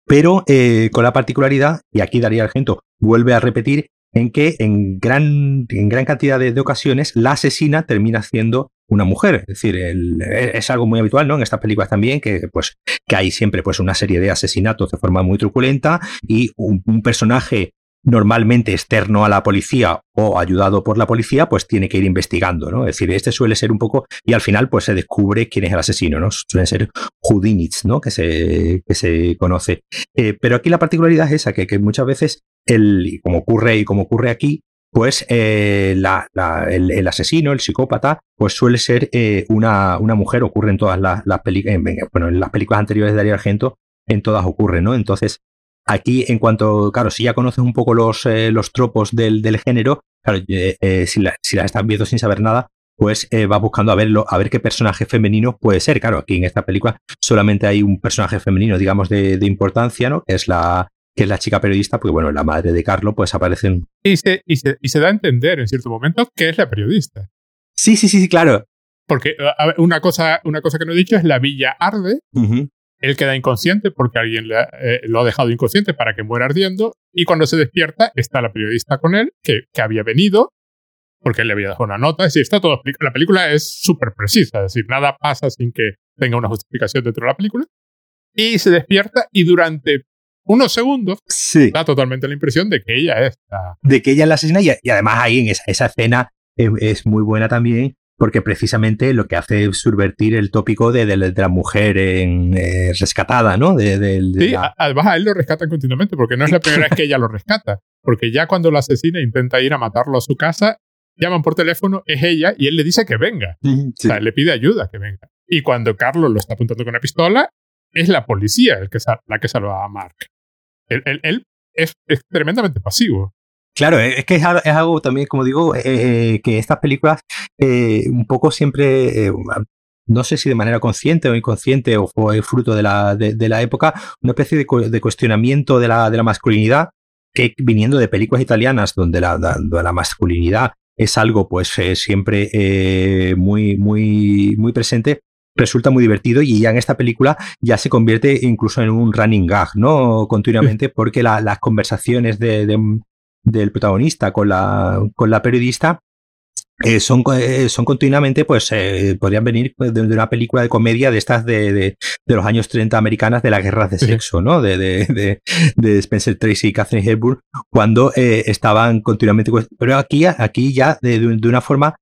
pero con la particularidad, y aquí Daría Argento vuelve a repetir, en que en gran, en gran cantidad de, ocasiones la asesina termina siendo una mujer. Es decir, es algo muy habitual, ¿no? En estas películas también, que, pues, que hay siempre pues, una serie de asesinatos de forma muy truculenta y un personaje normalmente externo a la policía o ayudado por la policía, pues tiene que ir investigando, ¿no? Es decir, este suele ser un poco, y al final pues se descubre quién es el asesino, ¿no? Suelen ser Houdinits, ¿no? Que se, que se conoce. Eh, pero aquí la particularidad es esa, que, que muchas veces, el, como ocurre y como ocurre aquí, pues eh, la, el, asesino, el psicópata, pues suele ser eh, una, una, mujer, ocurre en todas las, las películas, bueno, en las películas anteriores de Darío Argento, en todas ocurre, ¿no? Entonces, Aquí, en cuanto, claro, si ya conoces un poco los, eh, los tropos del, del, género, claro, eh, eh, si, la, estás viendo sin saber nada, pues vas buscando a verlo, a ver qué personaje femenino puede ser. Claro, aquí en esta película solamente hay un personaje femenino, digamos, de, de importancia, ¿no? Que es la, que es la chica periodista, porque bueno, la madre de Carlos, pues aparecen. Y se, y se, y se da a entender en cierto momento que es la periodista. Sí, sí, sí, sí, claro. Porque una, cosa, una cosa que no he dicho es la villa arde, él queda inconsciente porque alguien eh, lo ha dejado inconsciente para que muera ardiendo y cuando se despierta está la periodista con él que, que había venido porque él le había dejado una nota. Es decir, está todo la película es súper precisa, es decir, nada pasa sin que tenga una justificación dentro de la película. Y se despierta y durante unos segundos da totalmente la impresión de que ella es la... De que ella es la asesina y, además ahí en esa, esa escena es muy buena también porque precisamente lo que hace es subvertir el tópico de, la mujer en, eh, rescatada, ¿no? De, sí, además a él lo rescatan continuamente, porque no es la primera vez que ella lo rescata, porque ya cuando lo asesina intenta ir a matarlo a su casa, llaman por teléfono, es ella, y él le dice que venga. O sea, le pide ayuda que venga. Y cuando Carlos lo está apuntando con una pistola, es la policía el que la que salva a Mark. Él, es, tremendamente pasivo. Claro, es que es, algo también, como digo, eh, eh, que estas películas eh, un poco siempre, no sé si de manera consciente o inconsciente o fue fruto de la, de, la época, una especie de, cuestionamiento de la, de la masculinidad que viniendo de películas italianas donde la, la masculinidad es algo pues siempre muy, muy, muy presente, resulta muy divertido y ya en esta película ya se convierte incluso en un running gag, ¿no? Continuamente porque las conversaciones de, del protagonista con la, con la periodista eh, son, eh, son continuamente, pues eh, podrían venir pues, de, una película de comedia de estas de, de, los años 30 americanas de las guerras de sexo, ¿no? De, de, Spencer Tracy y Catherine Hepburn, cuando estaban continuamente. Pero aquí, aquí ya de, una forma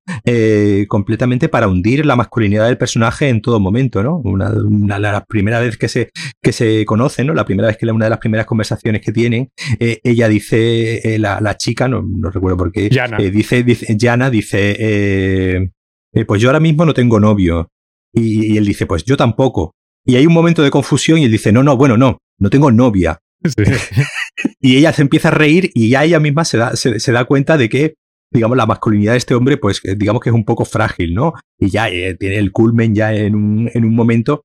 completamente para hundir la masculinidad del personaje en todo momento, ¿no? Una, la primera vez que se, que se conocen, ¿no? La primera vez que una de las primeras conversaciones que tienen, ella dice, la, la, chica, no, no recuerdo por qué, dice, dice, Jana dice, eh, eh, pues yo ahora mismo no tengo novio. Y, él dice, pues yo tampoco. Y hay un momento de confusión y él dice, no, no, bueno, no, no tengo novia. y ella se empieza a reír y ya ella misma se da, se, da cuenta de que, digamos, la masculinidad de este hombre, pues eh, digamos que es un poco frágil, ¿no? Y ya tiene el culmen ya en un, en un momento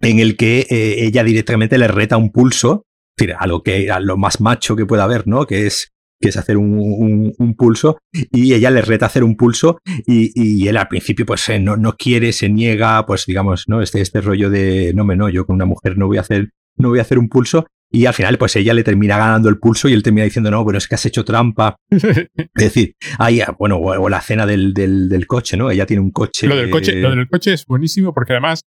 en el que ella directamente le reta un pulso, es decir, a lo que a lo más macho que pueda haber, ¿no? Que es que es hacer un, un, pulso, y ella le reta hacer un pulso, y, y él al principio pues eh, no, no, quiere, se niega, pues digamos, ¿no? Este, este rollo de, no me no, yo con una mujer no voy a hacer, no voy a hacer un pulso, y al final, pues ella le termina ganando el pulso y él termina diciendo, no, bueno, es que has hecho trampa. es decir, ahí, bueno, o, la cena del, del, del, coche, ¿no? Ella tiene un coche. Lo del coche, lo del coche es buenísimo porque además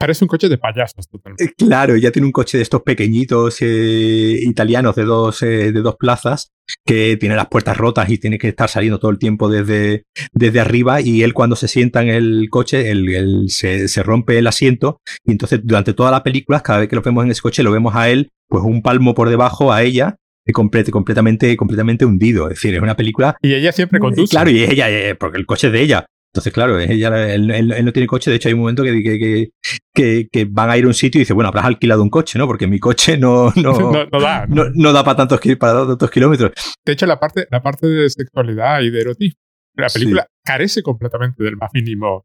Parece un coche de payasos totalmente. Eh, claro, ya tiene un coche de estos pequeñitos eh, italianos de dos, eh, de dos plazas que tiene las puertas rotas y tiene que estar saliendo todo el tiempo desde, desde arriba y él cuando se sienta en el coche él, se, se, rompe el asiento y entonces durante toda la película cada vez que lo vemos en ese coche lo vemos a él pues un palmo por debajo a ella completamente, completamente hundido. Es decir, es una película. Y ella siempre conduce. Claro, y ella, porque el coche es de ella. Entonces, claro, ella, él, no tiene coche. De hecho, hay un momento que, que, que, van a ir a un sitio y dice, bueno, habrás alquilado un coche, ¿no? Porque mi coche no, no, no, da. No, da para tantos, para tantos kilómetros. De hecho, la parte, la parte de sexualidad y de erotismo, la película carece completamente del más mínimo. O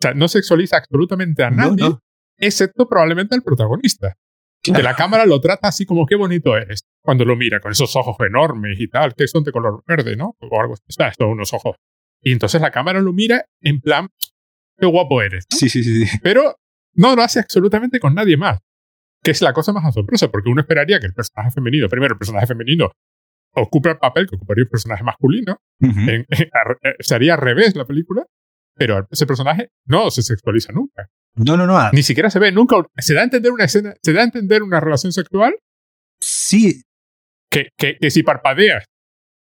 sea, no sexualiza absolutamente a nadie, excepto probablemente al protagonista. Que la cámara lo trata así como qué bonito eres cuando lo mira con esos ojos enormes y tal, que son de color verde, ¿no? O algo así. Son unos ojos. Y entonces la cámara lo mira en plan, qué guapo eres. Sí, sí, sí, sí. Pero no lo hace absolutamente con nadie más. Que es la cosa más asombrosa, porque uno esperaría que el personaje femenino, primero el personaje femenino, ocupe el papel que ocuparía un personaje masculino. sería al revés la película, pero ese personaje no se sexualiza nunca. No, no, no. Ni siquiera se ve nunca. Se da a entender una escena, se da a entender una relación sexual. Sí. Que, que, que si parpadeas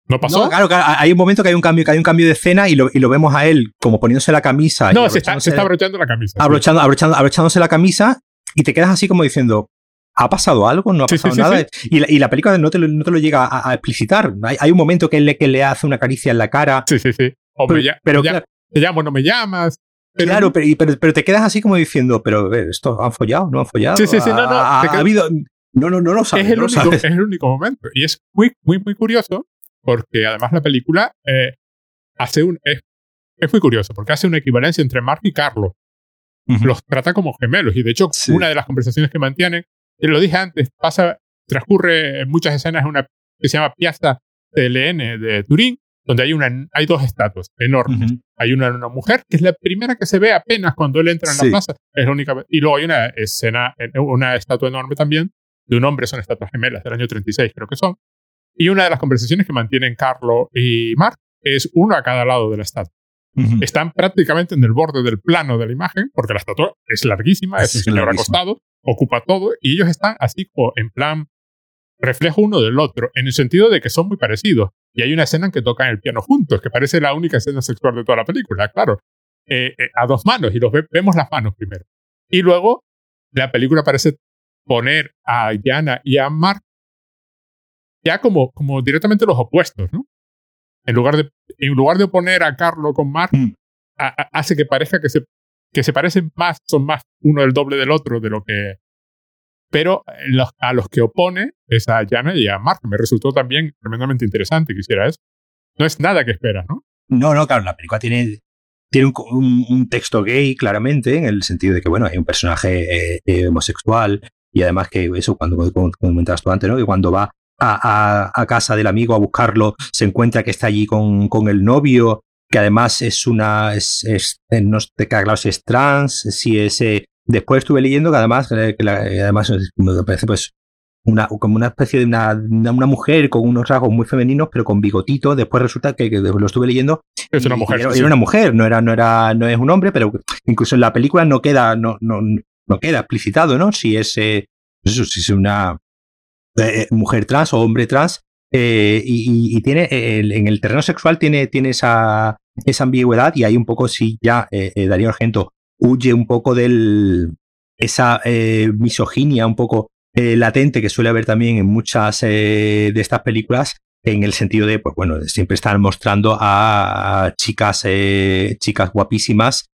¿No pasó? No, claro, hay un momento que hay un cambio, que hay un cambio de escena y lo, y lo vemos a él como poniéndose la camisa. No, se está, se está, abrochando la camisa. Abrochando, abrochando, abrochándose la camisa y te quedas así como diciendo, ¿ha pasado algo? ¿No ha pasado nada? Y la, y, la, película no te lo, no te lo llega a, explicitar. Hay, hay, un momento que él, que le hace una caricia en la cara. Sí, sí, sí. O pero, ya, pero ya, te llamo, no me llamas. claro, pero, pero, pero, te quedas así como diciendo, pero ¿esto han follado? ¿No han follado? Sí, sí, sí, no, no. Ha, ha habido, no, no, no lo sabes. Es el, no único, sabes. es el único momento. Y es muy, muy, muy curioso porque además la película eh, hace un. Es, es, muy curioso, porque hace una equivalencia entre Mark y Carlos. Uh -huh. Los trata como gemelos. Y de hecho, sí. una de las conversaciones que mantienen, y lo dije antes, pasa, transcurre en muchas escenas en una que se llama Piazza TLN de Turín, donde hay, una, hay dos estatuas enormes. Uh -huh. Hay una, una mujer, que es la primera que se ve apenas cuando él entra en la sí. plaza. Es la única, y luego hay una escena, una estatua enorme también, de un hombre, son estatuas gemelas del año 36, creo que son. Y una de las conversaciones que mantienen Carlo y Mark es uno a cada lado de la estatua. Uh -huh. Están prácticamente en el borde del plano de la imagen, porque la estatua es larguísima, es, es un señor acostado, ocupa todo, y ellos están así como en plan reflejo uno del otro, en el sentido de que son muy parecidos. Y hay una escena en que tocan el piano juntos, que parece la única escena sexual de toda la película, claro. Eh, eh, a dos manos, y los ve vemos las manos primero. Y luego la película parece poner a Yana y a Mark ya como, como directamente los opuestos, ¿no? En lugar de, en lugar de poner a Carlo con Mark, mm. a, a, hace que parezca que se, que se parecen más, son más uno el doble del otro de lo que... Pero los, a los que opone es a Jana y a Mark. Me resultó también tremendamente interesante que hiciera eso. No es nada que esperas, ¿no? No, no, claro, la película tiene, tiene un, un, un, texto gay claramente, en el sentido de que, bueno, hay un personaje eh, eh, homosexual y además que eso, cuando, como comentabas tú antes, ¿no? Que cuando va a, a, a, casa del amigo a buscarlo, se encuentra que está allí con, con el novio, que además es una, es, es no sé, claro si es trans, si es, eh, después estuve leyendo que además, que la, además me parece pues una, como una especie de una, una, mujer con unos rasgos muy femeninos, pero con bigotito. Después resulta que, que lo estuve leyendo. Es una mujer. Era, sí. era, una mujer, no era, no era, no es un hombre, pero incluso en la película no queda, no, no, no queda explicitado, ¿no? Si es, eh, eso, si es una eh, mujer trans o hombre trans. Eh, y, tiene, el, en el terreno sexual tiene, tiene esa, ambigüedad y ahí un poco si ya eh, Darío Argento huye un poco de esa misoginia un poco latente que suele haber también en muchas de estas películas en el sentido de, pues bueno, siempre están mostrando a, chicas, chicas guapísimas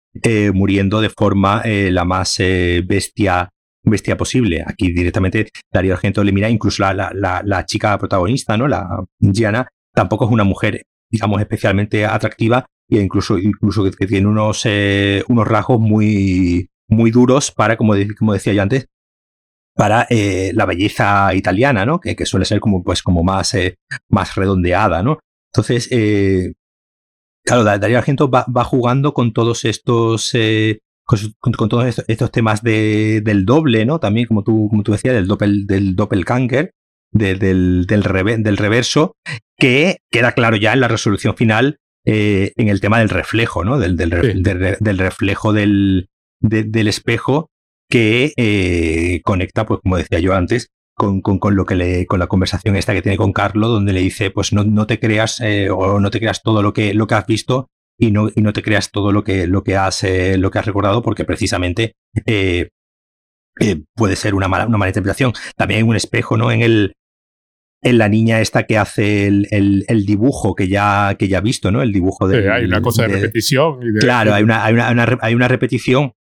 muriendo de forma la más bestia bestia posible. Aquí directamente Darío Argento le mira, incluso la, la, chica protagonista, ¿no? La Gianna, tampoco es una mujer, digamos, especialmente atractiva e incluso, incluso que, tiene unos, eh, unos rasgos muy, muy duros para, como, como decía yo antes, para eh, la belleza italiana, ¿no? Que, que, suele ser como, pues, como más, eh, más redondeada, ¿no? Entonces, claro, Darío Argento va, va, jugando con todos estos con, con, todos estos, estos temas de, del doble, ¿no? También, como tú, como tú decías, del, doppel, del doppelganger, de, del, del, rever, del, reverso, que queda claro ya en la resolución final eh, en el tema del reflejo, ¿no? Del, del, sí. del, del reflejo del, de, del espejo que eh, conecta, pues como decía yo antes, con, con, con, lo que le, con la conversación esta que tiene con Carlo, donde le dice, pues no, no te creas eh, o no te creas todo lo que, lo que has visto, y no, y no te creas todo lo que, lo que, has, eh, lo que has recordado, porque precisamente eh, eh, puede ser una mala, una mala interpretación. También hay un espejo, ¿no? En el. En la niña esta que hace el, el, el dibujo que ya, que ya ha visto, ¿no? El dibujo de. Sí, hay una cosa de, de repetición. Y de, claro, hay una, hay, una, una, hay una repetición.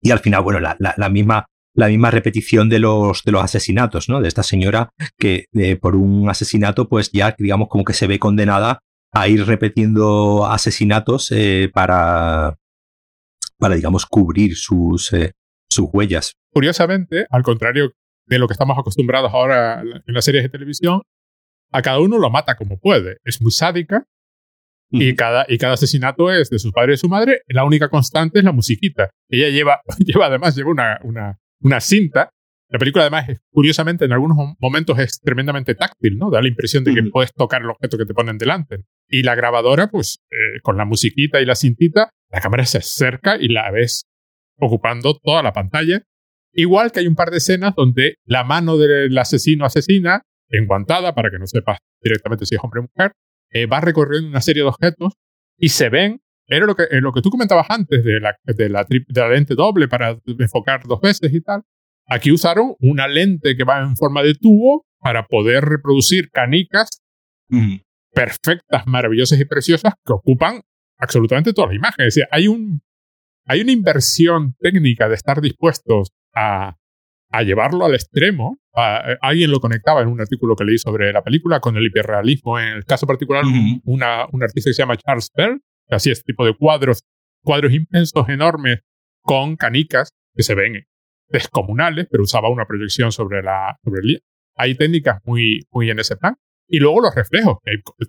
Y al final, bueno, la, la, la misma la misma repetición de los, de los asesinatos, ¿no? De esta señora que eh, por un asesinato, pues ya, digamos, como que se ve condenada a ir repitiendo asesinatos eh, para, para, digamos, cubrir sus, eh, sus huellas. Curiosamente, al contrario de lo que estamos acostumbrados ahora en las series de televisión, a cada uno lo mata como puede. Es muy sádica y, cada, y cada asesinato es de sus padres y su madre. La única constante es la musiquita. Ella lleva, lleva además, lleva una, una, una cinta. La película además, curiosamente, en algunos momentos es tremendamente táctil, ¿no? Da la impresión de que puedes tocar el objeto que te ponen delante. Y la grabadora, pues, eh, con la musiquita y la cintita, la cámara se acerca y la ves ocupando toda la pantalla. Igual que hay un par de escenas donde la mano del asesino asesina, enguantada para que no sepas directamente si es hombre o mujer, eh, va recorriendo una serie de objetos y se ven. Era lo que, eh, lo que tú comentabas antes de la, de, la de la lente doble para enfocar dos veces y tal. Aquí usaron una lente que va en forma de tubo para poder reproducir canicas perfectas, maravillosas y preciosas que ocupan absolutamente toda la imagen. Es decir, hay, un, hay una inversión técnica de estar dispuestos a, a llevarlo al extremo. Eh, alguien lo conectaba en un artículo que leí sobre la película con el hiperrealismo. En el caso particular, una, un artista que se llama Charles Bell, que hacía este tipo de cuadros, cuadros inmensos, enormes, con canicas que se ven descomunales, pero usaba una proyección sobre, la, sobre el Hay técnicas muy, muy en ese plan. Y luego los reflejos.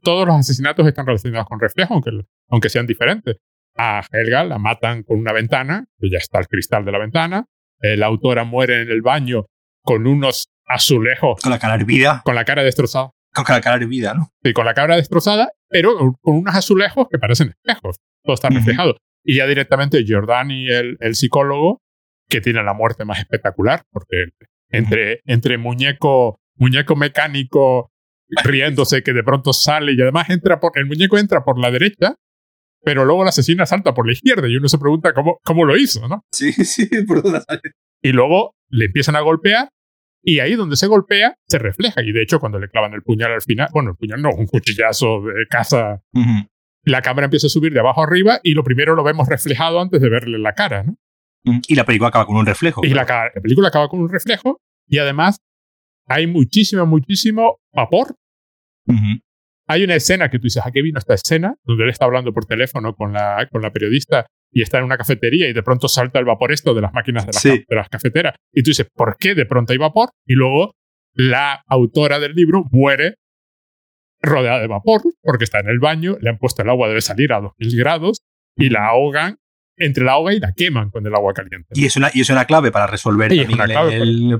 Todos los asesinatos están relacionados con reflejos, aunque, aunque sean diferentes. A Helga la matan con una ventana, que ya está el cristal de la ventana. la autora muere en el baño con unos azulejos. Con la cara hervida. Con la cara destrozada. Con la cara hervida, ¿no? Sí, con la cara destrozada, pero con unos azulejos que parecen espejos. Todo está reflejado. Y ya directamente Giordani, el, el psicólogo, que tiene la muerte más espectacular, porque entre, entre muñeco, muñeco mecánico riéndose que de pronto sale y además entra por, el muñeco entra por la derecha, pero luego la asesina salta por la izquierda y uno se pregunta cómo, cómo lo hizo, ¿no? Sí, sí, por dónde sale. Y luego le empiezan a golpear y ahí donde se golpea se refleja y de hecho cuando le clavan el puñal al final, bueno, el puñal no, un cuchillazo de caza, la cámara empieza a subir de abajo arriba y lo primero lo vemos reflejado antes de verle la cara, ¿no? Y la película acaba con un reflejo. Y la, la, película acaba con un reflejo y además hay muchísimo, muchísimo vapor hay una escena que tú dices, ¿a qué vino esta escena? Donde él está hablando por teléfono con la, con la periodista y está en una cafetería y de pronto salta el vapor esto de las máquinas de, de las cafeteras. Y tú dices, ¿por qué de pronto hay vapor? Y luego la autora del libro muere rodeada de vapor porque está en el baño, le han puesto el agua, debe salir a 2000 grados y la ahogan entre la ahoga y la queman con el agua caliente. Y es una, y es una clave para resolver el,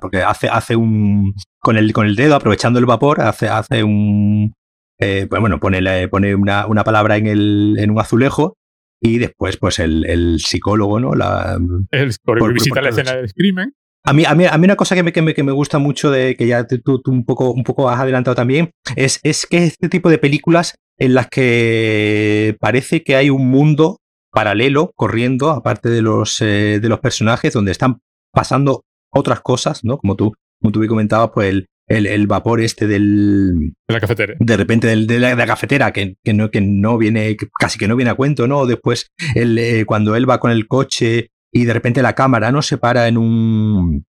porque, hace, hace un con el, con el dedo, aprovechando el vapor, hace, hace un eh, pues bueno, pone, pone una, una, palabra en el, en un azulejo y después, pues el, el psicólogo, ¿no? La, el psicólogo visita la escena del crimen. A mí, a, mí, a mí una cosa que me, que me, que me gusta mucho, de que ya tú, tú, un, poco, un poco has adelantado también, es, es que este tipo de películas en las que parece que hay un mundo paralelo corriendo, aparte de los, eh, de los personajes, donde están pasando otras cosas, ¿no? Como tú, como tú me comentabas, pues el, el, vapor este del... De la cafetera. De repente del, de, la, cafetera, que, que, no, que no viene, casi que no viene a cuento, ¿no? Después, el, eh, cuando él va con el coche y de repente la cámara, ¿no? Se para en un...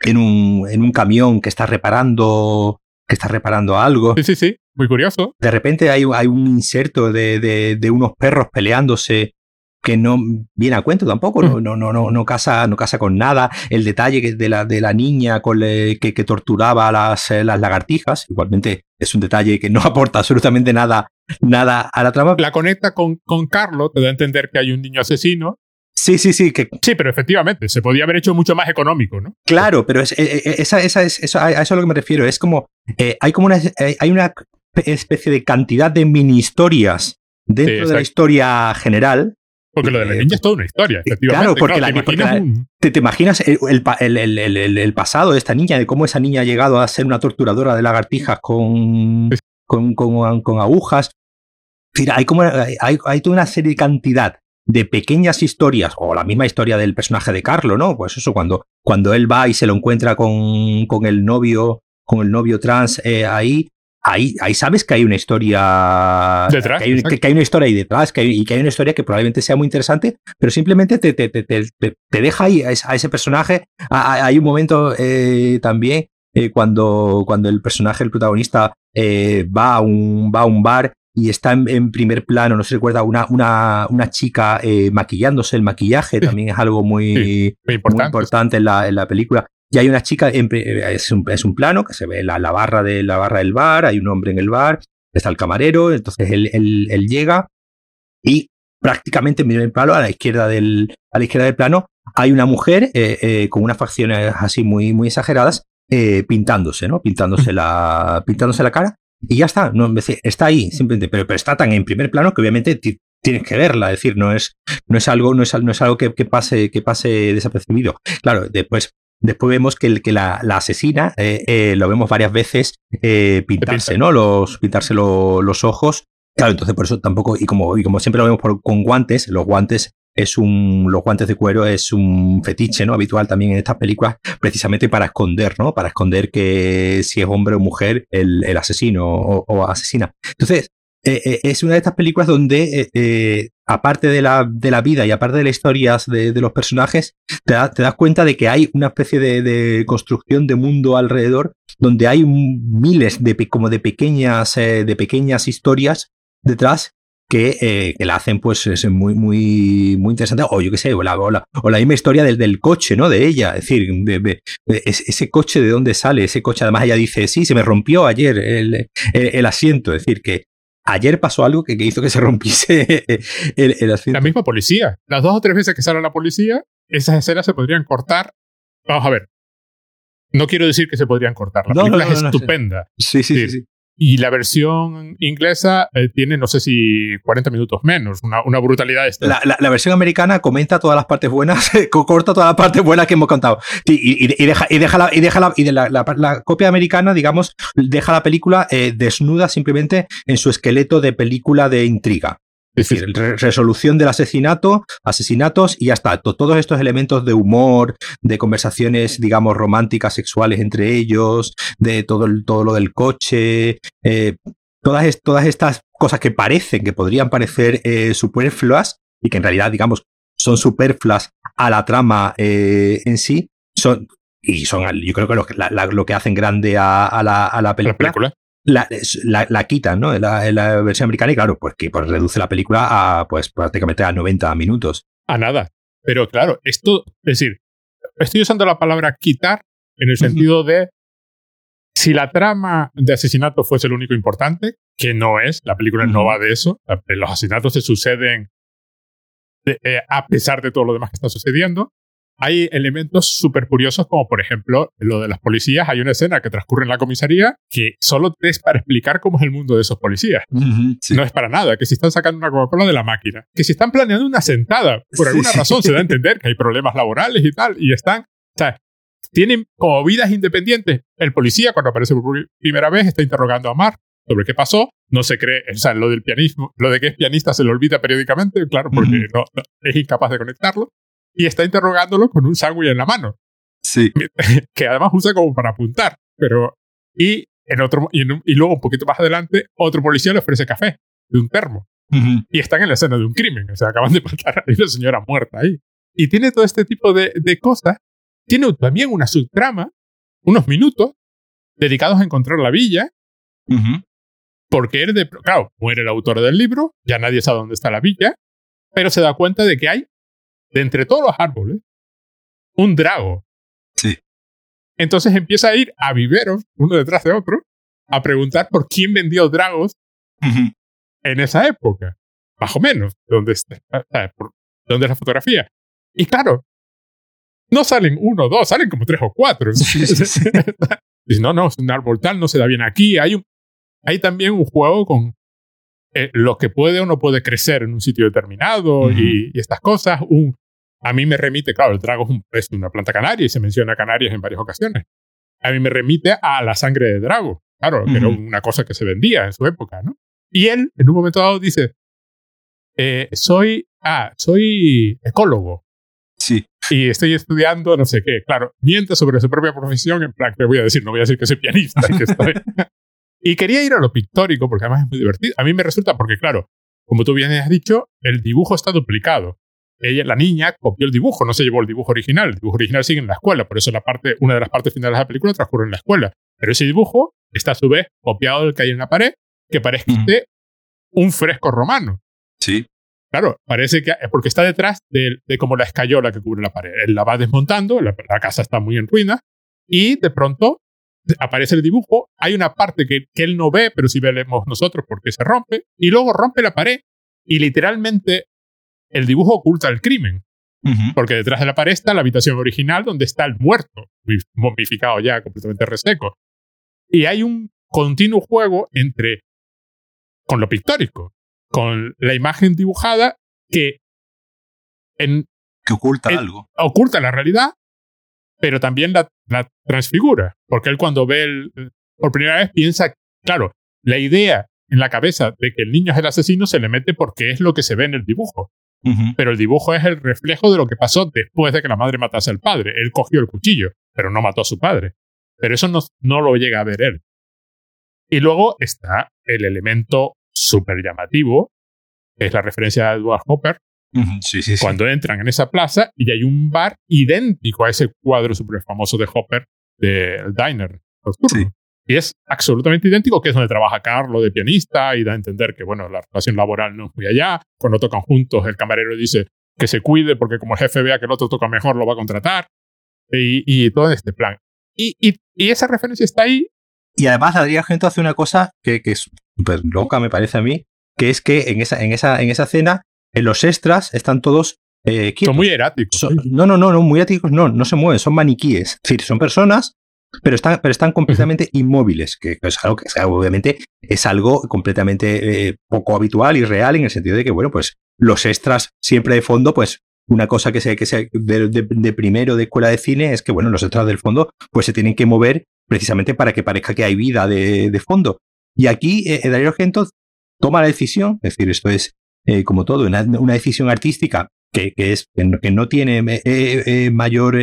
En un, en un camión que está reparando que está reparando algo. Sí, sí, sí, muy curioso. De repente hay, hay un inserto de, de, de, unos perros peleándose que no viene a cuento tampoco, no, no, no, no, casa, no casa con nada. El detalle de la, de la niña con que, que, torturaba a las, eh, las lagartijas, igualmente es un detalle que no aporta absolutamente nada, nada a la trama. La conecta con, con Carlos, te da a entender que hay un niño asesino. Sí, sí, sí. Que... Sí, pero efectivamente, se podía haber hecho mucho más económico, ¿no? Claro, pero es, eh, eh, esa, esa es, eso, a eso es a lo que me refiero. Es como, hay como una, hay una especie de cantidad de mini historias dentro de la historia general porque lo de la eh, niña es toda una historia, efectivamente. Claro, porque, te, imaginas el, pasado de esta niña, de cómo esa niña ha llegado a ser una torturadora de lagartijas con, con, con, agujas. hay, como, hay, toda una serie de cantidad de pequeñas historias, o la misma historia del personaje de Carlo, ¿no? Pues eso, cuando, cuando él va y se lo encuentra con, con el novio, con el novio trans eh, ahí, ahí, ahí sabes que hay una historia detrás. Que hay, que, hay una historia ahí detrás que y que hay una historia que probablemente sea muy interesante, pero simplemente te, te, te, te deja ahí a, ese personaje. Hay un momento eh, también eh, cuando, cuando el personaje, el protagonista, eh, va, a un, va a un bar y está en, primer plano, no se recuerda, una, una, una chica maquillándose. El maquillaje también es algo muy, importante, muy importante en, la, en la película y hay una chica, es un, es un plano que se ve la, la, barra de, la barra del bar, hay un hombre en el bar, está el camarero, entonces él, él, llega y prácticamente en primer plano, a la izquierda del, a la izquierda del plano, hay una mujer eh, eh, con unas facciones así muy, muy exageradas, eh, pintándose, ¿no? Pintándose la, pintándose la cara. Y ya está, no, está ahí, simplemente, pero, pero está tan en primer plano que obviamente tienes que verla, es decir, no es, no es algo, no es, no es algo que, que, pase, que pase desapercibido. Claro, después, después vemos que, el, que la, la asesina, lo vemos varias veces pintarse, ¿no? Los, pintarse los ojos. Claro, entonces por eso tampoco, y como, y como siempre lo vemos con guantes, los guantes es un, los guantes de cuero es un fetiche, ¿no? Habitual también en estas películas, precisamente para esconder, ¿no? Para esconder que si es hombre o mujer el, el asesino o, asesina. Entonces, eh, eh, es una de estas películas donde, eh, aparte de la, de la, vida y aparte de las historias de, de los personajes, te, te, das cuenta de que hay una especie de, de, construcción de mundo alrededor, donde hay miles de, como de pequeñas, de pequeñas historias detrás que, eh, que, la hacen pues es muy, muy, muy interesante. O yo qué sé, o la, o la, o la misma historia del, del, coche, ¿no? De ella. Es decir, de, de, ese coche de dónde sale, ese coche, además ella dice, sí, se me rompió ayer el, el, el asiento. Es decir, que ayer pasó algo que, que hizo que se rompiese el, el, asiento. La misma policía. Las dos o tres veces que sale la policía, esas escenas se podrían cortar. Vamos a ver. No quiero decir que se podrían cortar. La no, película no, no, es estupenda. Sí, sí, sí. sí. Y la versión inglesa eh, tiene, no sé si 40 minutos menos, una, una brutalidad esta. La, la, versión americana comenta todas las partes buenas, corta todas las partes buenas que hemos contado. Y, y, deja, y deja, la, y deja y de la, copia americana, digamos, deja la película eh, desnuda simplemente en su esqueleto de película de intriga. Es decir, resolución del asesinato, asesinatos y ya está. Todos estos elementos de humor, de conversaciones, digamos, románticas, sexuales entre ellos, de todo, el, todo lo del coche, eh, todas, todas estas cosas que parecen, que podrían parecer eh, superfluas y que en realidad, digamos, son superfluas a la trama eh, en sí, son, y son, yo creo que lo, la, la, lo que hacen grande a, a, la, a la película. ¿La película? La, la, la, quitan, ¿no? En la, la, versión americana y claro, pues que pues, reduce la película a pues prácticamente a 90 minutos. A nada. Pero claro, esto, es decir, estoy usando la palabra quitar en el sentido de si la trama de asesinato fuese lo único importante, que no es, la película no va de eso, los asesinatos se suceden de, eh, a pesar de todo lo demás que está sucediendo, hay elementos súper curiosos, como por ejemplo lo de las policías. Hay una escena que transcurre en la comisaría que solo es para explicar cómo es el mundo de esos policías. Uh -huh, sí. No es para nada. Que si están sacando una Coca-Cola de la máquina, que si están planeando una sentada, por alguna sí, razón sí. se da a entender que hay problemas laborales y tal, y están. O sea, tienen como vidas independientes. El policía, cuando aparece por primera vez, está interrogando a Mark sobre qué pasó. No se cree, o sea, lo del pianismo, lo de que es pianista se lo olvida periódicamente, claro, porque uh -huh. no, no, es incapaz de conectarlo y está interrogándolo con un sándwich en la mano. Sí. Que además usa como para apuntar. Pero. Y, en otro, y, en un, y luego, un poquito más adelante, otro policía le ofrece café de un termo. Uh -huh. Y están en la escena de un crimen. O sea, acaban de matar a una señora muerta ahí. Y tiene todo este tipo de, de cosas. Tiene también una subtrama, unos minutos, dedicados a encontrar la villa. Uh -huh. Porque él de. Claro, muere el autor del libro, ya nadie sabe dónde está la villa, pero se da cuenta de que hay de entre todos los árboles, un drago. Sí. Entonces empieza a ir a viveros, uno detrás de otro, a preguntar por quién vendió dragos uh -huh. en esa época. Más o menos, donde donde es la fotografía. Y claro, no salen uno o dos, salen como tres o cuatro. Sí, sí, no, no, es un árbol tal, no se da bien aquí. Hay, un, hay también un juego con eh, lo que puede o no puede crecer en un sitio determinado uh -huh. y, y, estas cosas. Un, a mí me remite, claro, el drago es, un, es, una planta canaria y se menciona Canarias en varias ocasiones. A mí me remite a la sangre de drago, claro, uh -huh. que era una cosa que se vendía en su época, ¿no? Y él, en un momento dado, dice, eh, soy, ah, soy ecólogo. Sí. Y estoy estudiando no sé qué. Claro, miente sobre su propia profesión, en plan, que voy a decir, no voy a decir que soy pianista, que estoy... y quería ir a lo pictórico, porque además es muy divertido. A mí me resulta, porque claro, como tú bien has dicho, el dibujo está duplicado ella, la niña, copió el dibujo, no se llevó el dibujo original. El dibujo original sigue en la escuela, por eso la parte, una de las partes finales de la película transcurre en la escuela. Pero ese dibujo está a su vez copiado del que hay en la pared, que parece -huh. un fresco romano. Sí. Claro, parece que porque está detrás de, de como la escayola que cubre la pared. Él la va desmontando, la, la casa está muy en ruina, Y de pronto aparece el dibujo, hay una parte que, que él no ve, pero sí vemos nosotros porque se rompe, y luego rompe la pared y literalmente el dibujo oculta el crimen. Porque detrás de la pared está la habitación original donde está el muerto, momificado ya, completamente reseco. Y hay un continuo juego entre con lo pictórico, con la imagen dibujada que en, que oculta algo. Oculta la realidad, pero también la, la, transfigura. Porque él cuando ve el, por primera vez piensa, claro, la idea en la cabeza de que el niño es el asesino se le mete porque es lo que se ve en el dibujo. Pero el dibujo es el reflejo de lo que pasó después de que la madre matase al padre. Él cogió el cuchillo, pero no mató a su padre. Pero eso no, no lo llega a ver él. Y luego está el elemento súper llamativo, que es la referencia a Edward Hopper, sí, sí, cuando entran en esa plaza y hay un bar idéntico a ese cuadro súper famoso de Hopper del diner nocturno. Y es absolutamente idéntico, que es donde trabaja Carlo de pianista y da a entender que, bueno, la relación laboral no es muy allá. Cuando tocan juntos, el camarero dice que se cuide porque como el jefe vea que el otro toca mejor, lo va a contratar. Y, y todo este plan. Y, y, y, esa referencia está ahí. Y además, Adrián Gento hace una cosa que, que es súper loca, me parece a mí, que es que en esa, en esa, en esa escena, en los extras están todos eh, Son muy eráticos. no, no, no, no, muy eráticos no, no se mueven, son maniquíes. Es decir, son personas pero están, pero están completamente inmóviles, que, es algo que obviamente es algo completamente eh, poco habitual y real en el sentido de que, bueno, pues los extras siempre de fondo, pues una cosa que se, que se de, de, primero de escuela de cine es que, bueno, los extras del fondo, pues se tienen que mover precisamente para que parezca que hay vida de, de fondo. Y aquí eh, Darío Argento toma la decisión, es decir, esto es eh, como todo, una, una, decisión artística que, que es, que no, tiene eh, mayor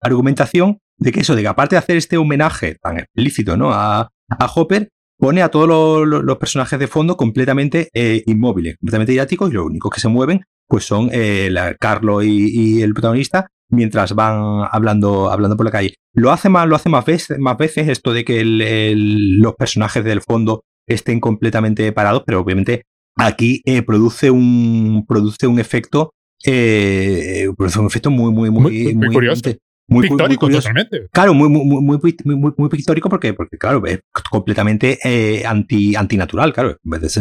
argumentación, de que eso, de que aparte de hacer este homenaje tan explícito ¿no? a, a Hopper, pone a todos los, personajes de fondo completamente eh, inmóviles, completamente didácticos, y los únicos que se mueven pues son eh, la, Carlo y, el protagonista mientras van hablando, hablando por la calle. Lo hace más, lo hace más veces, más veces esto de que los personajes del fondo estén completamente parados, pero obviamente aquí eh, produce un produce un efecto produce un efecto muy muy muy, muy, curioso muy pictórico totalmente. Claro, muy, muy, muy, muy, muy, pictórico porque, porque, claro, es completamente eh, anti, antinatural, claro.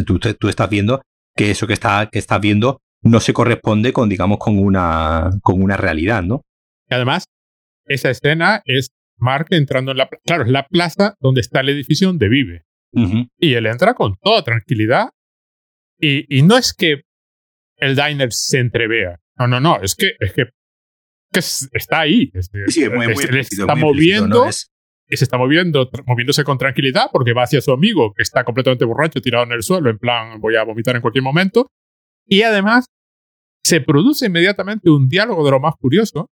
Tú, tú, estás viendo que eso que, está, que estás viendo no se corresponde con, digamos, con una, con una realidad, ¿no? Y además, esa escena es Mark entrando en la plaza. Claro, es la plaza donde está el edificio donde vive. Y él entra con toda tranquilidad. Y, y no es que el diner se entrevea. No, no, no. Es que, es que que está ahí. sí, muy, muy está moviendo. Y se está moviendo, moviéndose con tranquilidad porque va hacia su amigo que está completamente borracho, tirado en el suelo, en plan, voy a vomitar en cualquier momento. Y además, se produce inmediatamente un diálogo de lo más curioso,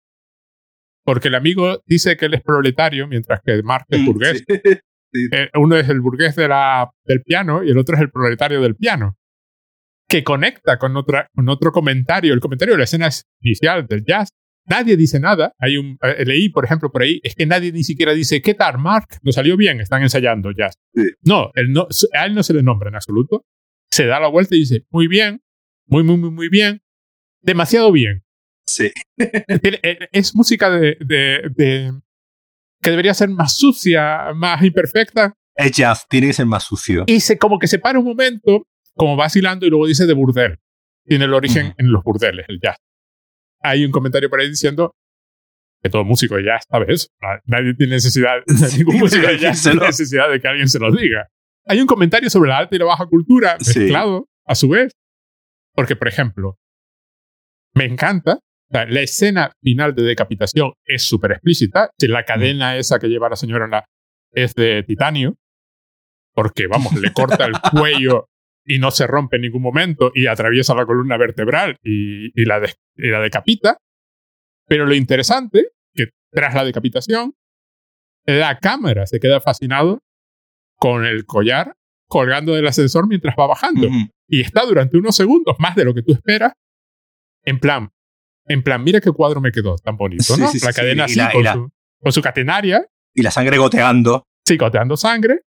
porque el amigo dice que él es proletario, mientras que Mark es mm, burgués. Eh, uno es el burgués de la, del piano y el otro es el proletario del piano, que conecta con, otra, con otro comentario, el comentario de la escena inicial del jazz, Nadie dice nada. Hay un, eh, leí, por ejemplo, por ahí, es que nadie ni siquiera dice, ¿qué tal, Mark? No salió bien, están ensayando ya. No, él no, a él no se le nombra en absoluto. Se da la vuelta y dice, muy bien, muy, muy, muy, muy bien, demasiado bien. Sí. Eh, es música de, de, de, que debería ser más sucia, más imperfecta. Es jazz, tiene que ser más sucio. Y se, como que se para un momento, como vacilando, y luego dice de burdel. Tiene el origen en los burdeles, el jazz hay un comentario por ahí diciendo que todo músico ya ¿sabes? Nadie tiene necesidad, ningún músico ya tiene necesidad de que alguien se lo diga. Hay un comentario sobre la alta y la baja cultura mezclado a su vez. Porque, por ejemplo, me encanta la, escena final de decapitación es súper explícita. Si la cadena esa que lleva la señora la, es de titanio, porque, vamos, le corta el cuello y no se rompe en ningún momento y atraviesa la columna vertebral y, la, la decapita. Pero lo interesante, que tras la decapitación, la cámara se queda fascinado con el collar colgando del ascensor mientras va bajando. Y está durante unos segundos, más de lo que tú esperas, en plan, en plan, mira qué cuadro me quedó tan bonito, ¿no? la cadena así, con, su, con, su, catenaria. Y la sangre goteando. Sí, goteando sangre.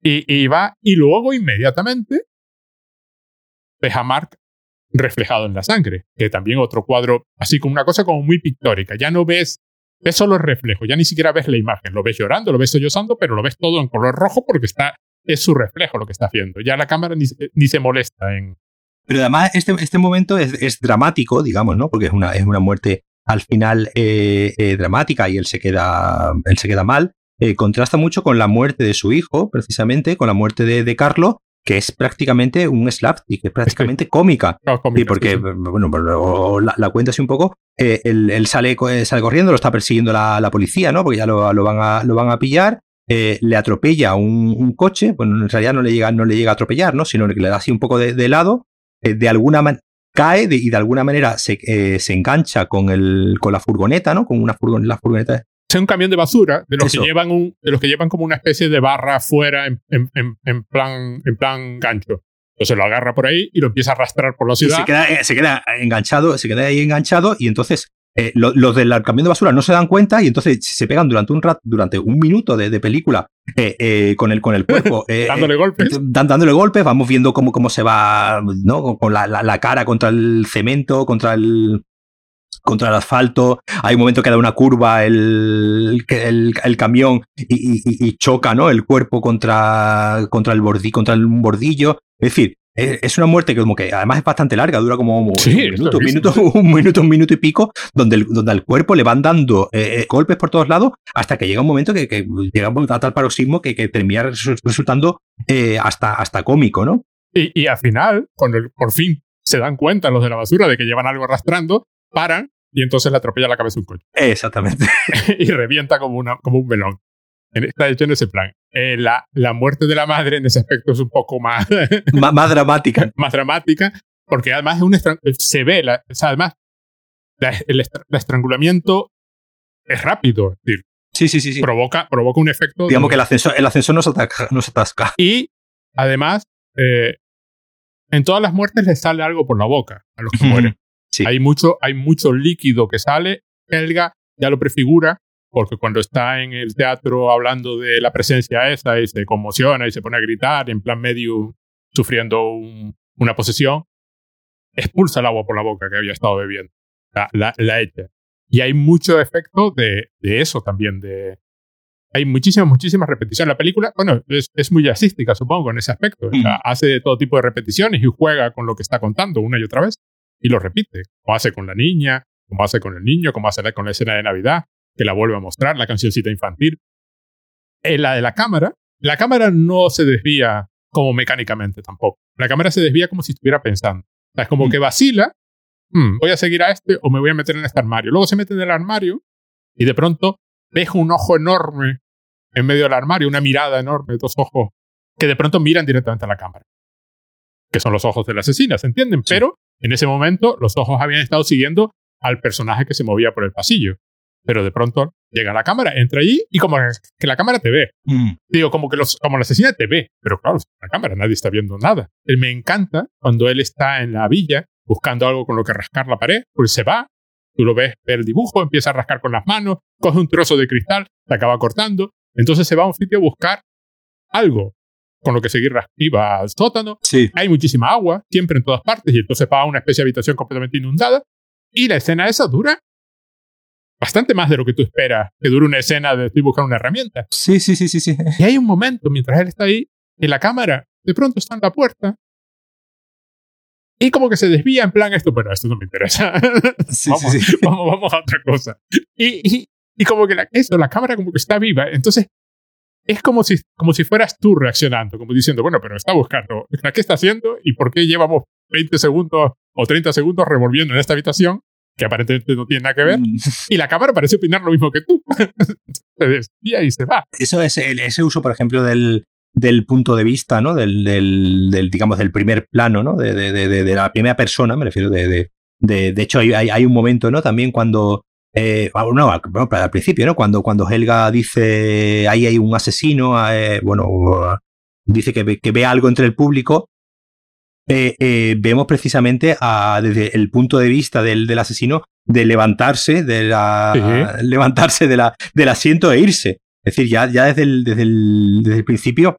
Y, va, y luego inmediatamente ves a Mark reflejado en la sangre, que también otro cuadro, así como una cosa como muy pictórica. Ya no ves ves solo el reflejo, ya ni siquiera ves la imagen, lo ves llorando, lo ves sollozando, pero lo ves todo en color rojo porque está, es su reflejo lo que está haciendo. Ya la cámara ni, ni se molesta en... Pero además este, este momento es, es, dramático, digamos, ¿no? Porque es una, es una muerte al final eh, eh, dramática y él se queda, él se queda mal. Eh, contrasta mucho con la muerte de su hijo, precisamente, con la muerte de, de Carlo, que es prácticamente un slapstick, es prácticamente cómica. No, cómica, Sí, porque, sí, sí. bueno, la, la cuenta así un poco, eh, él, él sale, eh, sale corriendo, lo está persiguiendo la, la policía, ¿no? Porque ya lo, lo van, a, lo van a pillar, eh, le atropella un, un coche, bueno, en realidad no le llega, no le llega a atropellar, ¿no? Sino que le da así un poco de, de lado, eh, de alguna manera cae de- y de alguna manera se, se engancha con, el, con la furgoneta, ¿no? Con una furgon- la furgoneta. Es un camión de basura de los Eso. que llevan un, de los que llevan como una especie de barra afuera en, en, en, en plan en plan gancho. Entonces lo agarra por ahí y lo empieza a arrastrar por la Y ciudad. se queda, eh, se queda enganchado, se queda ahí enganchado y entonces eh, lo- los del camión de basura no se dan cuenta y entonces se pegan durante un rato, durante un minuto de, de película eh, eh, con, el, con el cuerpo. dándole golpes. dándole golpes, vamos viendo cómo, cómo se va, ¿no? Con la, la- la cara contra el cemento, contra el contra el asfalto, hay un momento que da una curva el, el, el camión y, y- y choca, ¿no? El cuerpo contra, contra el bordi, contra el bordillo. Es decir, es es una muerte que como que además es bastante larga, dura como Sí, un, minuto, un, minuto, un minuto, un minuto y pico, donde, el- donde al cuerpo le van dando eh, eh, golpes por todos lados hasta que llega un momento que, que llega a tal paroxismo que, que termina resu- resultando eh, hasta, hasta cómico, ¿no? Y, y al final, cuando por fin se dan cuenta los de la basura de que llevan algo arrastrando, paran y entonces le atropella la cabeza un coche Exactamente. y revienta como, una, como un melón. En- Está hecho en ese plan. Eh, la, la muerte de la madre en ese aspecto es un poco más, más, más dramática. más dramática, porque además es un estran- se ve, la, o sea, además, la- el, estra- el estrangulamiento es rápido, es decir, Sí, sí, sí, sí. provoca, provoca un efecto. de- Digamos que el ascensor, el ascensor nos, ataca, nos atasca. Y además, eh, en todas las muertes le sale algo por la boca a los que mueren. Sí. Hay, mucho, hay mucho líquido que sale. Helga ya lo prefigura, porque cuando está en el teatro hablando de la presencia esa y se conmociona y se pone a gritar, en plan medio sufriendo un- una posesión, expulsa el agua por la boca que había estado bebiendo. La, la, la echa. Y hay mucho efecto de, de eso también, de, hay muchísimas, muchísimas repeticiones. La película, bueno, es, es muy jazzística, supongo, en ese aspecto. O sea, Mm. hace todo tipo de repeticiones y juega con lo que está contando una y otra vez y lo repite. Como hace con la niña, como hace con el niño, como hace con la escena de Navidad, que la vuelve a mostrar, la cancioncita infantil. En la de la cámara, la cámara no se desvía como mecánicamente tampoco. La cámara se desvía como si estuviera pensando. O sea, es como Mm. que vacila, "Hmm, voy a seguir a este o me voy a meter en este armario. Luego se mete en el armario y de pronto deja un ojo enorme en medio del armario, una mirada enorme, dos ojos que de pronto miran directamente a la cámara. Que son los ojos de la asesina, ¿se entienden? Sí. Pero en ese momento los ojos habían estado siguiendo al personaje que se movía por el pasillo. Pero de pronto llega la cámara, entra allí y como que la cámara te ve. Mm. Digo, como que los, como la asesina te ve, pero claro, la cámara nadie está viendo nada. Él me encanta cuando él está en la villa buscando algo con lo que rascar la pared, pues se va, tú lo ves, ve el dibujo, empieza a rascar con las manos, coge un trozo de cristal, se acaba cortando, entonces se va a un sitio a buscar algo con lo que seguir iba al sótano, Sí. hay muchísima agua, siempre en todas partes, y entonces va a una especie de habitación completamente inundada, y la escena esa dura bastante más de lo que tú esperas que dure una escena de estoy buscando una herramienta. Sí, sí, sí, sí, sí. Y hay un momento mientras él está ahí, que la cámara de pronto está en la puerta y como que se desvía en plan esto, pero esto no me interesa. Sí, vamos, sí, sí. vamos, vamos a otra cosa. Y, y, y como que la, eso, la cámara como que está viva. Entonces es como si, como si fueras tú reaccionando, como diciendo, bueno, pero está buscando, ¿qué está haciendo? ¿Y por qué llevamos 20 segundos o 30 segundos revolviendo en esta habitación? Que aparentemente no tiene nada que ver. Mm. Y la cámara parece opinar lo mismo que tú. se desvía y se va. Eso es el- ese uso, por ejemplo, del, del punto de vista, ¿no? Del, del, del, digamos, del primer plano, ¿no? De, de, de, de la primera persona, me refiero de. De, de, de hecho, hay, hay, hay un momento, ¿no? También cuando. Eh, ah, no, al, bueno, al principio, ¿no? Cuando, cuando Helga dice ahí hay un asesino, eh, bueno, dice que ve, que ve algo entre el público. eh, eh, vemos precisamente a, desde el punto de vista del, del asesino de levantarse, de la, Sí. levantarse de la, del asiento e irse. Es decir, ya, ya desde, el, desde, el, desde el principio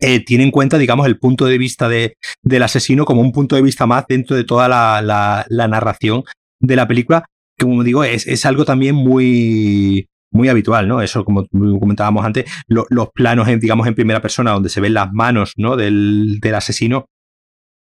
eh, tiene en cuenta, digamos, el punto de vista de, del asesino como un punto de vista más dentro de toda la, la, la narración de la película. Como digo, es, es algo también muy, muy habitual, ¿no? Eso, como comentábamos antes, los planos, en, digamos, en primera persona, donde se ven las manos, ¿no? Del, del asesino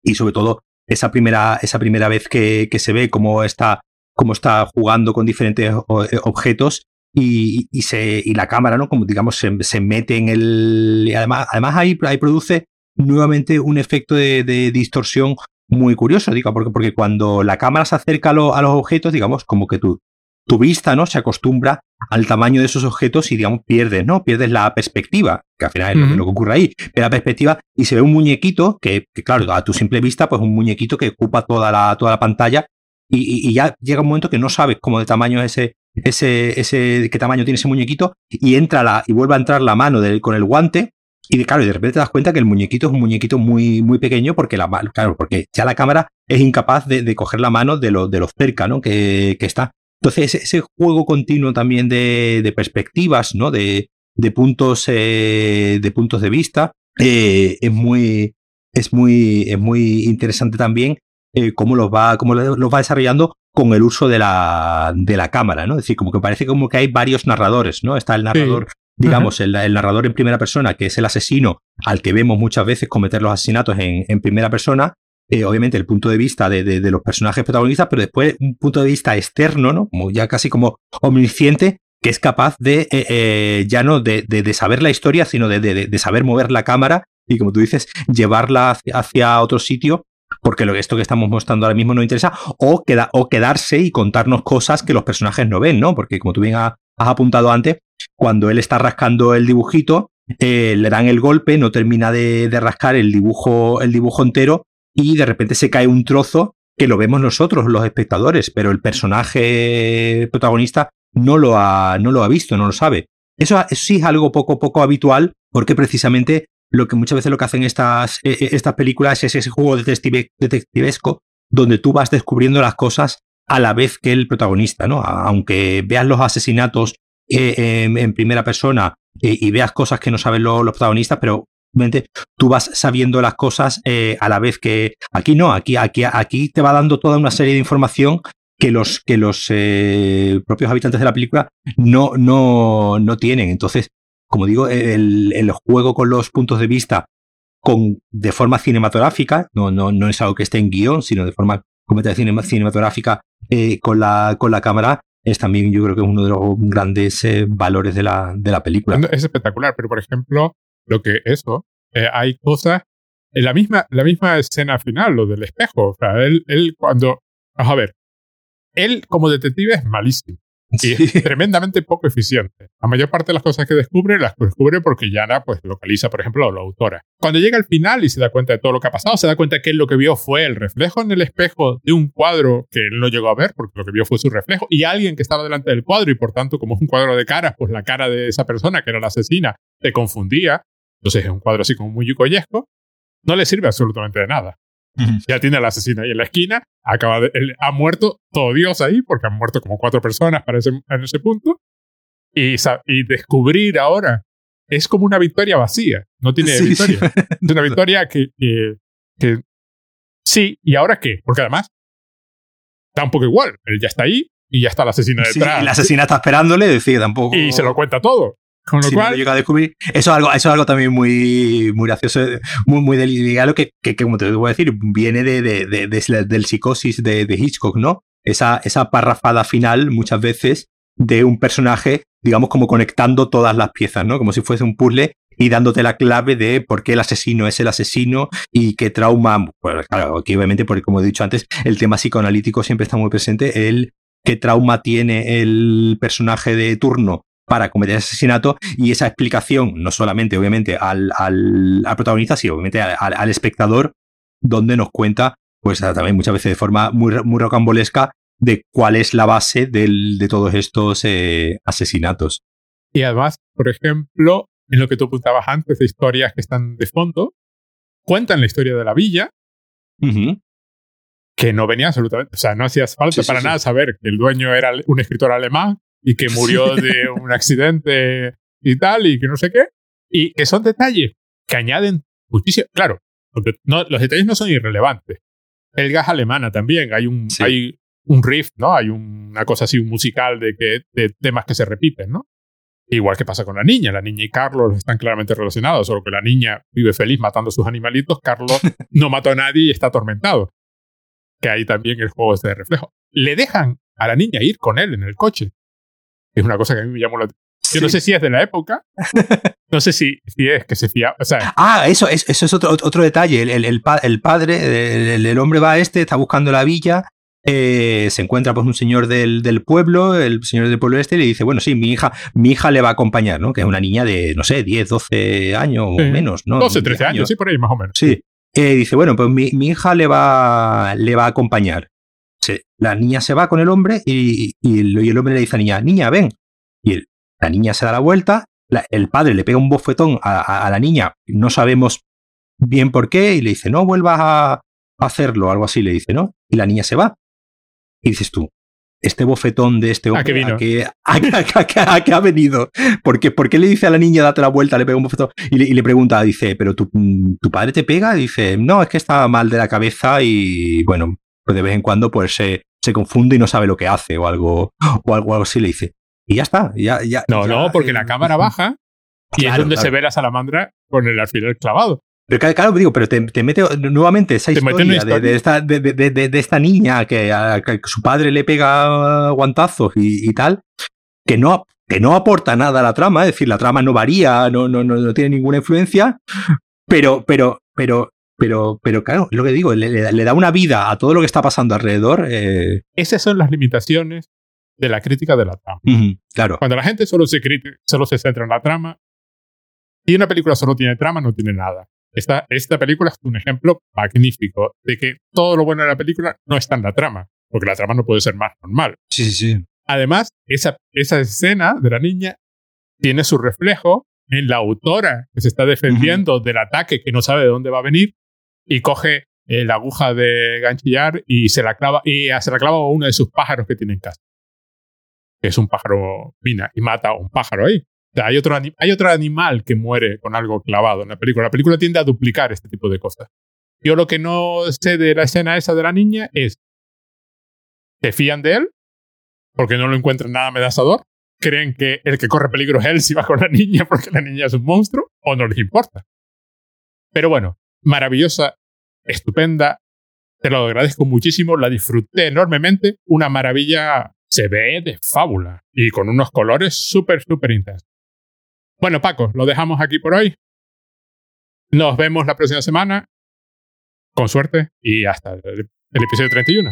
y sobre todo esa primera, esa primera vez que, que se ve cómo está, cómo está jugando con diferentes eh, objetos y, y, se, y la cámara, ¿no? Como digamos, se, se mete en el. Y además, además ahí, ahí produce nuevamente un efecto de, de, distorsión muy curioso, digo, porque, porque cuando la cámara se acerca a, lo, a los objetos, digamos, como que tú, tu vista, ¿no? Se acostumbra al tamaño de esos objetos y, digamos, pierdes, ¿no? Pierdes la perspectiva, que al final es lo, que ocurre ahí, pero la perspectiva y se ve un muñequito que, que, claro, a tu simple vista, pues un muñequito que ocupa toda la, toda la pantalla y, y, ya llega un momento que no sabes cómo de tamaño es ese, ese, ese, qué tamaño tiene ese muñequito y entra la, y vuelve a entrar la mano del, con el guante y claro, y de repente te das cuenta que el muñequito es un muñequito muy, muy pequeño porque la, claro, porque ya la cámara es incapaz de, de coger la mano de lo, de lo cerca, ¿no? Que, que está. Entonces, ese, juego continuo también de, de perspectivas, ¿no? De, de puntos, eh, de puntos de vista, eh, es muy, es muy, es muy interesante también eh, cómo los va, cómo los va desarrollando con el uso de la, de la cámara, ¿no? Es decir, como que parece como que hay varios narradores, ¿no? Está el narrador, sí. Digamos, el, el, narrador en primera persona, que es el asesino al que vemos muchas veces cometer los asesinatos en, en primera persona, eh, obviamente el punto de vista de, de, de, los personajes protagonistas, pero después un punto de vista externo, ¿no? Como ya casi como omnisciente, que es capaz de, eh, eh, ya no de, de, saber la historia, sino de, saber mover la cámara y, como tú dices, llevarla hacia, hacia otro sitio, porque lo, esto que estamos mostrando ahora mismo no interesa, o, queda, o quedarse y contarnos cosas que los personajes no ven, ¿no? Porque, como tú bien has, has apuntado antes, cuando él está rascando el dibujito, eh, le dan el golpe, no termina de, de rascar el dibujo, el dibujo entero y de repente se cae un trozo que lo vemos nosotros, los espectadores, pero el personaje protagonista no lo ha, no lo ha visto, no lo sabe. Eso, eso sí es algo poco, poco habitual, porque precisamente lo que muchas veces lo que hacen estas, estas películas es ese juego detective, detectivesco donde tú vas descubriendo las cosas a la vez que el protagonista, ¿no? Aunque veas los asesinatos eh, en, primera persona eh, y veas cosas que no saben lo, los protagonistas, pero tú vas sabiendo las cosas eh, a la vez que aquí no, aquí, aquí, aquí te va dando toda una serie de información que los, que los propios habitantes de la película no, no, no tienen. Entonces, como digo, el, el, juego con los puntos de vista con, de forma cinematográfica, no, no, no es algo que esté en guion, sino de forma completamente cinematográfica eh, con, la, con la cámara, es también yo creo que uno de los grandes eh, valores de la, de la película. Es espectacular, pero por ejemplo, lo que eso, eh, hay cosas, en la misma, la misma escena final, lo del espejo, o sea, él, él cuando, vamos a ver, él como detective es malísimo. Sí. Y es tremendamente poco eficiente. La mayor parte de las cosas que descubre las descubre porque Yana pues localiza, por ejemplo, a la autora. Cuando llega al final y se da cuenta de todo lo que ha pasado, se da cuenta que él lo que vio fue el reflejo en el espejo de un cuadro que él no llegó a ver porque lo que vio fue su reflejo y alguien que estaba delante del cuadro y por tanto como es un cuadro de caras, pues la cara de esa persona que era la asesina te confundía entonces es un cuadro así como muy yucoyesco. No le sirve absolutamente de nada. Ya tiene al asesino ahí en la esquina. Acaba de, él, ha muerto todo Dios ahí, porque han muerto como cuatro personas para ese, en ese punto. Y, y descubrir ahora es como una victoria vacía. No tiene sí, victoria. Sí. Es una victoria que, que, que, Sí, ¿y ahora qué? Porque además da un poco igual. Él ya está ahí y ya está el asesino detrás. Sí, y la asesina está esperándole, decir, tampoco. Y se lo cuenta todo. Con lo sí, cual. llega a descubrir. Eso es algo, eso es algo también muy, muy gracioso, muy, muy delicado, que, que, que, como te voy a decir, viene de, de, de, de del psicosis de, Hitchcock, ¿no? Esa, esa parrafada final, muchas veces, de un personaje, digamos, como conectando todas las piezas, ¿no? Como si fuese un puzzle y dándote la clave de por qué el asesino es el asesino y qué trauma. Pues claro, aquí obviamente, porque como he dicho antes, el tema psicoanalítico siempre está muy presente. El qué trauma tiene el personaje de turno para cometer asesinato y esa explicación, no solamente obviamente al, al, al protagonista, sino obviamente al, al, espectador, donde nos cuenta, pues también muchas veces de forma muy, muy rocambolesca, de cuál es la base del, de todos estos eh, asesinatos. Y además, por ejemplo, en lo que tú apuntabas antes de historias que están de fondo, cuentan la historia de la villa, uh -huh. que no venía absolutamente, o sea, no hacía falta sí, para sí, nada sí. saber que el dueño era un escritor alemán y que murió de un accidente y tal, y que no sé qué. Y que son detalles que añaden muchísimo. Claro, no, los detalles no son irrelevantes. El gas alemana también. Hay un, sí. hay un riff, ¿no? Hay una cosa así, un musical de, que, de temas que se repiten, ¿no? Igual que pasa con la niña. La niña y Carlos están claramente relacionados, solo que la niña vive feliz matando a sus animalitos. Carlos no mató a nadie y está atormentado. Que ahí también el juego este de reflejo. Le dejan a la niña ir con él en el coche. Es una cosa que a mí me llamó la atención. Yo no sé si es de la época. No sé si, si es que se. O sea, ah, eso, es, eso es otro, otro detalle. El, el, el, el padre, el, hombre va a este, está buscando la villa eh, se encuentra pues un señor del, del, pueblo, el señor del pueblo este, y le dice, bueno, sí, mi hija, mi hija le va a acompañar, ¿no? Que es una niña de, no sé, 10, 12 años o menos, ¿no? 12, 13 años, años, sí, por ahí más o menos. Sí. Eh, dice, bueno, pues mi, mi, hija le va, le va a acompañar. Se, la niña se va con el hombre y, y, el, y, el, hombre le dice a la niña, niña, ven. Y el, la niña se da la vuelta, la, el padre le pega un bofetón a, a, a, la niña, no sabemos bien por qué, y le dice, no vuelvas a hacerlo, algo así le dice, ¿no? Y la niña se va. Y dices tú, este bofetón de este hombre, ¿A qué vino? ¿A qué, a, a, ha venido? ¿Por qué, ¿Por qué, le dice a la niña date la vuelta, le pega un bofetón? Y le, y le pregunta, dice, ¿pero tu, tu, padre te pega? Y dice, no, es que está mal de la cabeza y bueno, pues de vez en cuando pues se, se confunde y no sabe lo que hace o algo, o algo, algo así le dice. Y ya está, ya, ya. No, ya, no, porque eh, la cámara baja y claro, es donde claro. se ve la salamandra con el alfiler clavado. Pero claro, digo, pero te, te mete nuevamente esa historia, historia. De, de, esta, de, de, esta, niña que a, que su padre le pega guantazos y, y, tal, que no, que no aporta nada a la trama, es decir, la trama no varía, no, no, no, no tiene ninguna influencia, pero, pero, pero, pero, pero claro, lo que digo, le, da una vida a todo lo que está pasando alrededor. Eh... Esas son las limitaciones de la crítica de la trama. Uh -huh, claro. Cuando la gente solo se, solo se centra en la trama, y una película solo tiene trama, no tiene nada. Esta, esta película es un ejemplo magnífico de que todo lo bueno de la película no está en la trama, porque la trama no puede ser más normal. Sí, sí, sí. Además, esa, esa escena de la niña tiene su reflejo en la autora que se está defendiendo uh -huh. del ataque que no sabe de dónde va a venir y coge eh, la aguja de ganchillar y se la clava y se la clava a uno de sus pájaros que tiene en casa. Que es un pájaro mina y mata a un pájaro ahí. Hay, otro hay otro animal que muere con algo clavado en la película. La película tiende a duplicar este tipo de cosas. Yo lo que no sé de la escena esa de la niña es, ¿se fían de él? Porque no lo encuentran nada amenazador. ¿Creen que el que corre peligro es él si va con la niña porque la niña es un monstruo? ¿O no les importa? Pero bueno, maravillosa, estupenda. Te lo agradezco muchísimo, la disfruté enormemente. Una maravilla se ve de fábula y con unos colores súper, súper intensos. Bueno, Paco, lo dejamos aquí por hoy. Nos vemos la próxima semana. Con suerte y hasta el, el episodio 31.